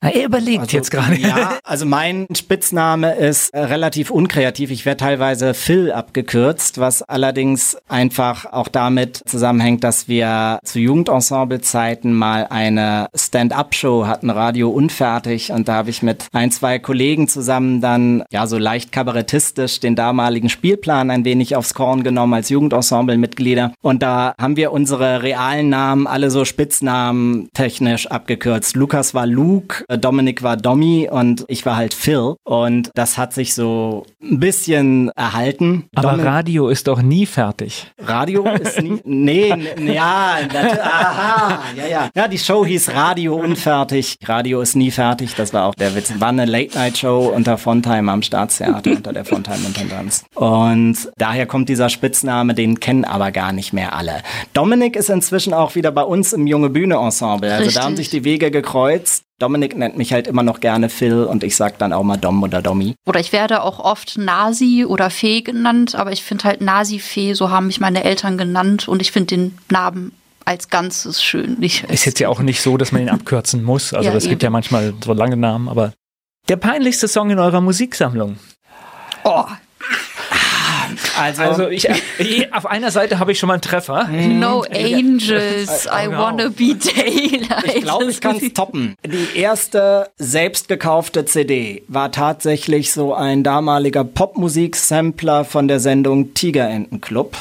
Er überlegt also, jetzt gerade. Ja, also mein Spitzname ist äh, relativ unkreativ. Ich werde teilweise Phil abgekürzt, was allerdings einfach auch damit zusammenhängt, dass wir zu Jugendensemble-Zeiten mal eine Stand-up-Show hatten, Radio Unfertig. Und da habe ich mit ein, zwei Kollegen zusammen dann ja so leicht kabarettistisch den damaligen Spielplan ein wenig aufs Korn genommen als Jugendensemble-Mitglieder. Und da haben wir unsere realen Namen alle so Spitznamen technisch abgekürzt. Lukas war Luke, Dominik war Domi und ich war halt Phil. Und das hat sich so ein bisschen erhalten. Aber Domin Radio ist doch nie fertig. Radio ist nie. [LAUGHS] Nee, ja, aha, ja, ja. Ja, die Show hieß Radio Unfertig. Radio ist nie fertig. Das war auch der Witz. War eine Late-Night-Show unter Fontheim am Staatstheater, unter der Fontheim-Intendanz. Und daher kommt dieser Spitzname, den kennen aber gar nicht mehr alle. Dominik ist inzwischen auch wieder bei uns im Junge Bühne Ensemble. Also Richtig. da haben sich die Wege gekreuzt. Dominik nennt mich halt immer noch gerne Phil und ich sag dann auch mal Dom oder Domi. Oder ich werde auch oft Nasi oder Fee genannt, aber ich finde halt Nasi-Fee, so haben mich meine Eltern genannt und ich finde den Namen als Ganzes schön. Ist jetzt ja auch nicht so, dass man ihn abkürzen [LAUGHS] muss. Also es ja, gibt ja manchmal so lange Namen, aber der peinlichste Song in eurer Musiksammlung. Oh, also, also ich, [LAUGHS] auf einer Seite habe ich schon mal einen Treffer. No Angels, I wanna be daylight. Ich glaube, ich kann es [LAUGHS] toppen. Die erste selbst gekaufte CD war tatsächlich so ein damaliger Popmusik-Sampler von der Sendung Tigerentenclub.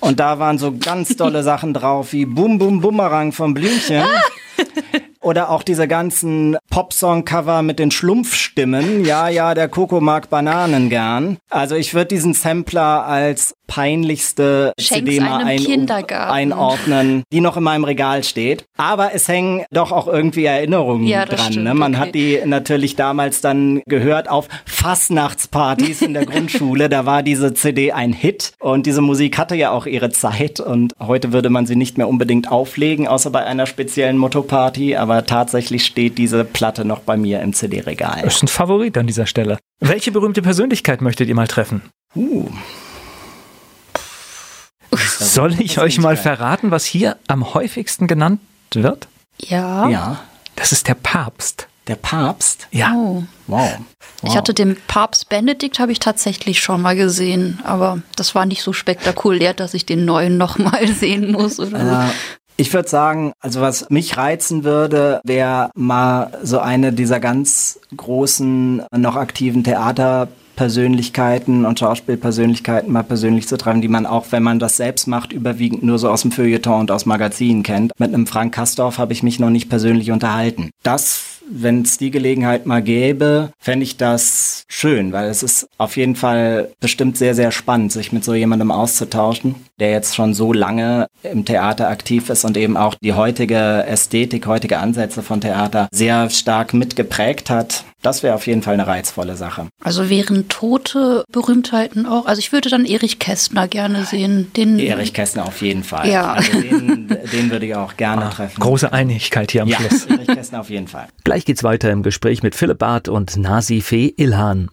Und da waren so ganz tolle Sachen drauf wie Bum Bum Bumerang von Blümchen. [LAUGHS] Oder auch diese ganzen Popsong-Cover mit den Schlumpfstimmen. Ja, ja, der Coco mag Bananen gern. Also ich würde diesen Sampler als peinlichste Schenk's CD mal ein, einordnen, die noch in meinem Regal steht. Aber es hängen doch auch irgendwie Erinnerungen ja, dran. Stimmt, ne? Man okay. hat die natürlich damals dann gehört auf Fastnachtspartys in der [LAUGHS] Grundschule. Da war diese CD ein Hit und diese Musik hatte ja auch ihre Zeit und heute würde man sie nicht mehr unbedingt auflegen, außer bei einer speziellen Motto-Party. Aber tatsächlich steht diese Platte noch bei mir im CD-Regal. Das ist ein Favorit an dieser Stelle. Welche berühmte Persönlichkeit möchtet ihr mal treffen? Uh. Soll ich euch mal verraten, was hier am häufigsten genannt wird? Ja. Ja. Das ist der Papst. Der Papst? Ja. Oh. Wow. wow. Ich hatte den Papst Benedikt, habe ich tatsächlich schon mal gesehen, aber das war nicht so spektakulär, dass ich den neuen nochmal [LAUGHS] sehen muss. Oder äh, ich würde sagen, also was mich reizen würde, wäre mal so eine dieser ganz großen, noch aktiven Theater Persönlichkeiten und Schauspielpersönlichkeiten mal persönlich zu treffen, die man auch, wenn man das selbst macht, überwiegend nur so aus dem Feuilleton und aus Magazinen kennt. Mit einem Frank Kastorf habe ich mich noch nicht persönlich unterhalten. Das wenn es die Gelegenheit mal gäbe, fände ich das schön, weil es ist auf jeden Fall bestimmt sehr, sehr spannend, sich mit so jemandem auszutauschen, der jetzt schon so lange im Theater aktiv ist und eben auch die heutige Ästhetik, heutige Ansätze von Theater sehr stark mitgeprägt hat. Das wäre auf jeden Fall eine reizvolle Sache. Also wären tote Berühmtheiten auch? Also ich würde dann Erich Kästner gerne sehen. Den Erich Kästner auf jeden Fall. Ja. Also den, den würde ich auch gerne ah, treffen. Große Einigkeit hier am ja, Schluss. Erich Kästner auf jeden Fall. Gleich geht's weiter im Gespräch mit Philipp Barth und Nasifee Ilhan.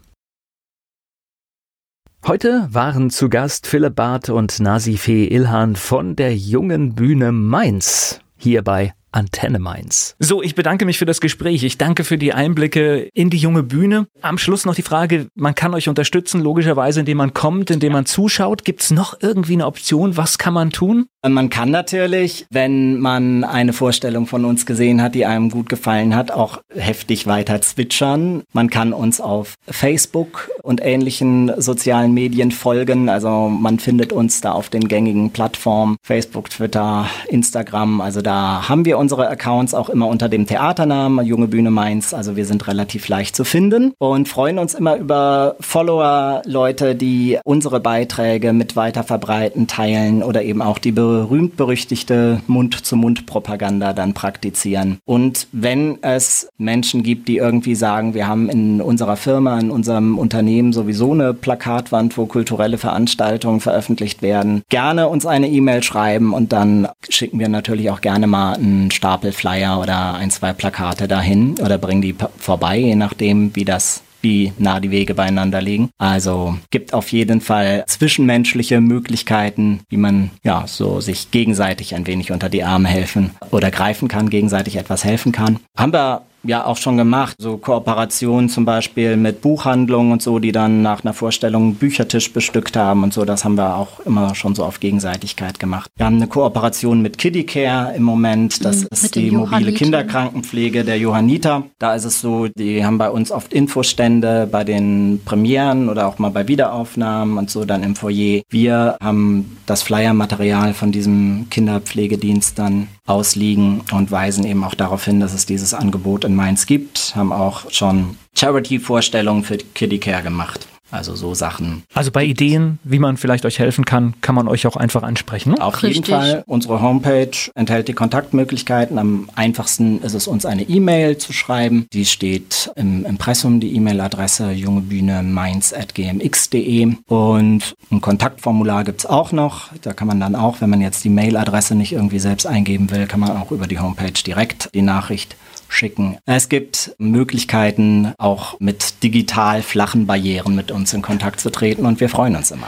Heute waren zu Gast Philipp Barth und Nasifee Ilhan von der jungen Bühne Mainz hier bei Antenne Mainz. So, ich bedanke mich für das Gespräch. Ich danke für die Einblicke in die junge Bühne. Am Schluss noch die Frage, man kann euch unterstützen, logischerweise, indem man kommt, indem man zuschaut. Gibt es noch irgendwie eine Option? Was kann man tun? Man kann natürlich, wenn man eine Vorstellung von uns gesehen hat, die einem gut gefallen hat, auch heftig weiter zwitschern. Man kann uns auf Facebook und ähnlichen sozialen Medien folgen. Also man findet uns da auf den gängigen Plattformen Facebook, Twitter, Instagram. Also da haben wir unsere Accounts auch immer unter dem Theaternamen Junge Bühne Mainz. Also wir sind relativ leicht zu finden und freuen uns immer über Follower, Leute, die unsere Beiträge mit weiter verbreiten, teilen oder eben auch die berühmt-berüchtigte Mund-zu-Mund-Propaganda dann praktizieren. Und wenn es Menschen gibt, die irgendwie sagen, wir haben in unserer Firma, in unserem Unternehmen sowieso eine Plakatwand, wo kulturelle Veranstaltungen veröffentlicht werden, gerne uns eine E-Mail schreiben und dann schicken wir natürlich auch gerne mal einen Stapel Flyer oder ein, zwei Plakate dahin oder bringen die vorbei, je nachdem, wie das wie nah die Wege beieinander liegen. Also gibt auf jeden Fall zwischenmenschliche Möglichkeiten, wie man ja so sich gegenseitig ein wenig unter die Arme helfen oder greifen kann, gegenseitig etwas helfen kann. Haben wir ja auch schon gemacht. So Kooperationen zum Beispiel mit Buchhandlungen und so, die dann nach einer Vorstellung Büchertisch bestückt haben und so. Das haben wir auch immer schon so auf Gegenseitigkeit gemacht. Wir haben eine Kooperation mit Kiddicare im Moment. Das mhm, ist die mobile Kinderkrankenpflege der Johanniter. Da ist es so, die haben bei uns oft Infostände bei den Premieren oder auch mal bei Wiederaufnahmen und so dann im Foyer. Wir haben das Flyer-Material von diesem Kinderpflegedienst dann ausliegen und weisen eben auch darauf hin, dass es dieses Angebot in Mainz gibt, haben auch schon Charity-Vorstellungen für Kiddie Care gemacht. Also so Sachen. Also bei Ideen, wie man vielleicht euch helfen kann, kann man euch auch einfach ansprechen. Auf Richtig. jeden Fall. Unsere Homepage enthält die Kontaktmöglichkeiten. Am einfachsten ist es uns eine E-Mail zu schreiben. Die steht im Impressum, die E-Mail-Adresse jungebühne mainz.gmx.de und ein Kontaktformular gibt es auch noch. Da kann man dann auch, wenn man jetzt die Mail-Adresse nicht irgendwie selbst eingeben will, kann man auch über die Homepage direkt die Nachricht schicken. Es gibt Möglichkeiten, auch mit digital flachen Barrieren mit uns in Kontakt zu treten und wir freuen uns immer.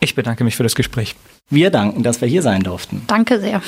Ich bedanke mich für das Gespräch. Wir danken, dass wir hier sein durften. Danke sehr.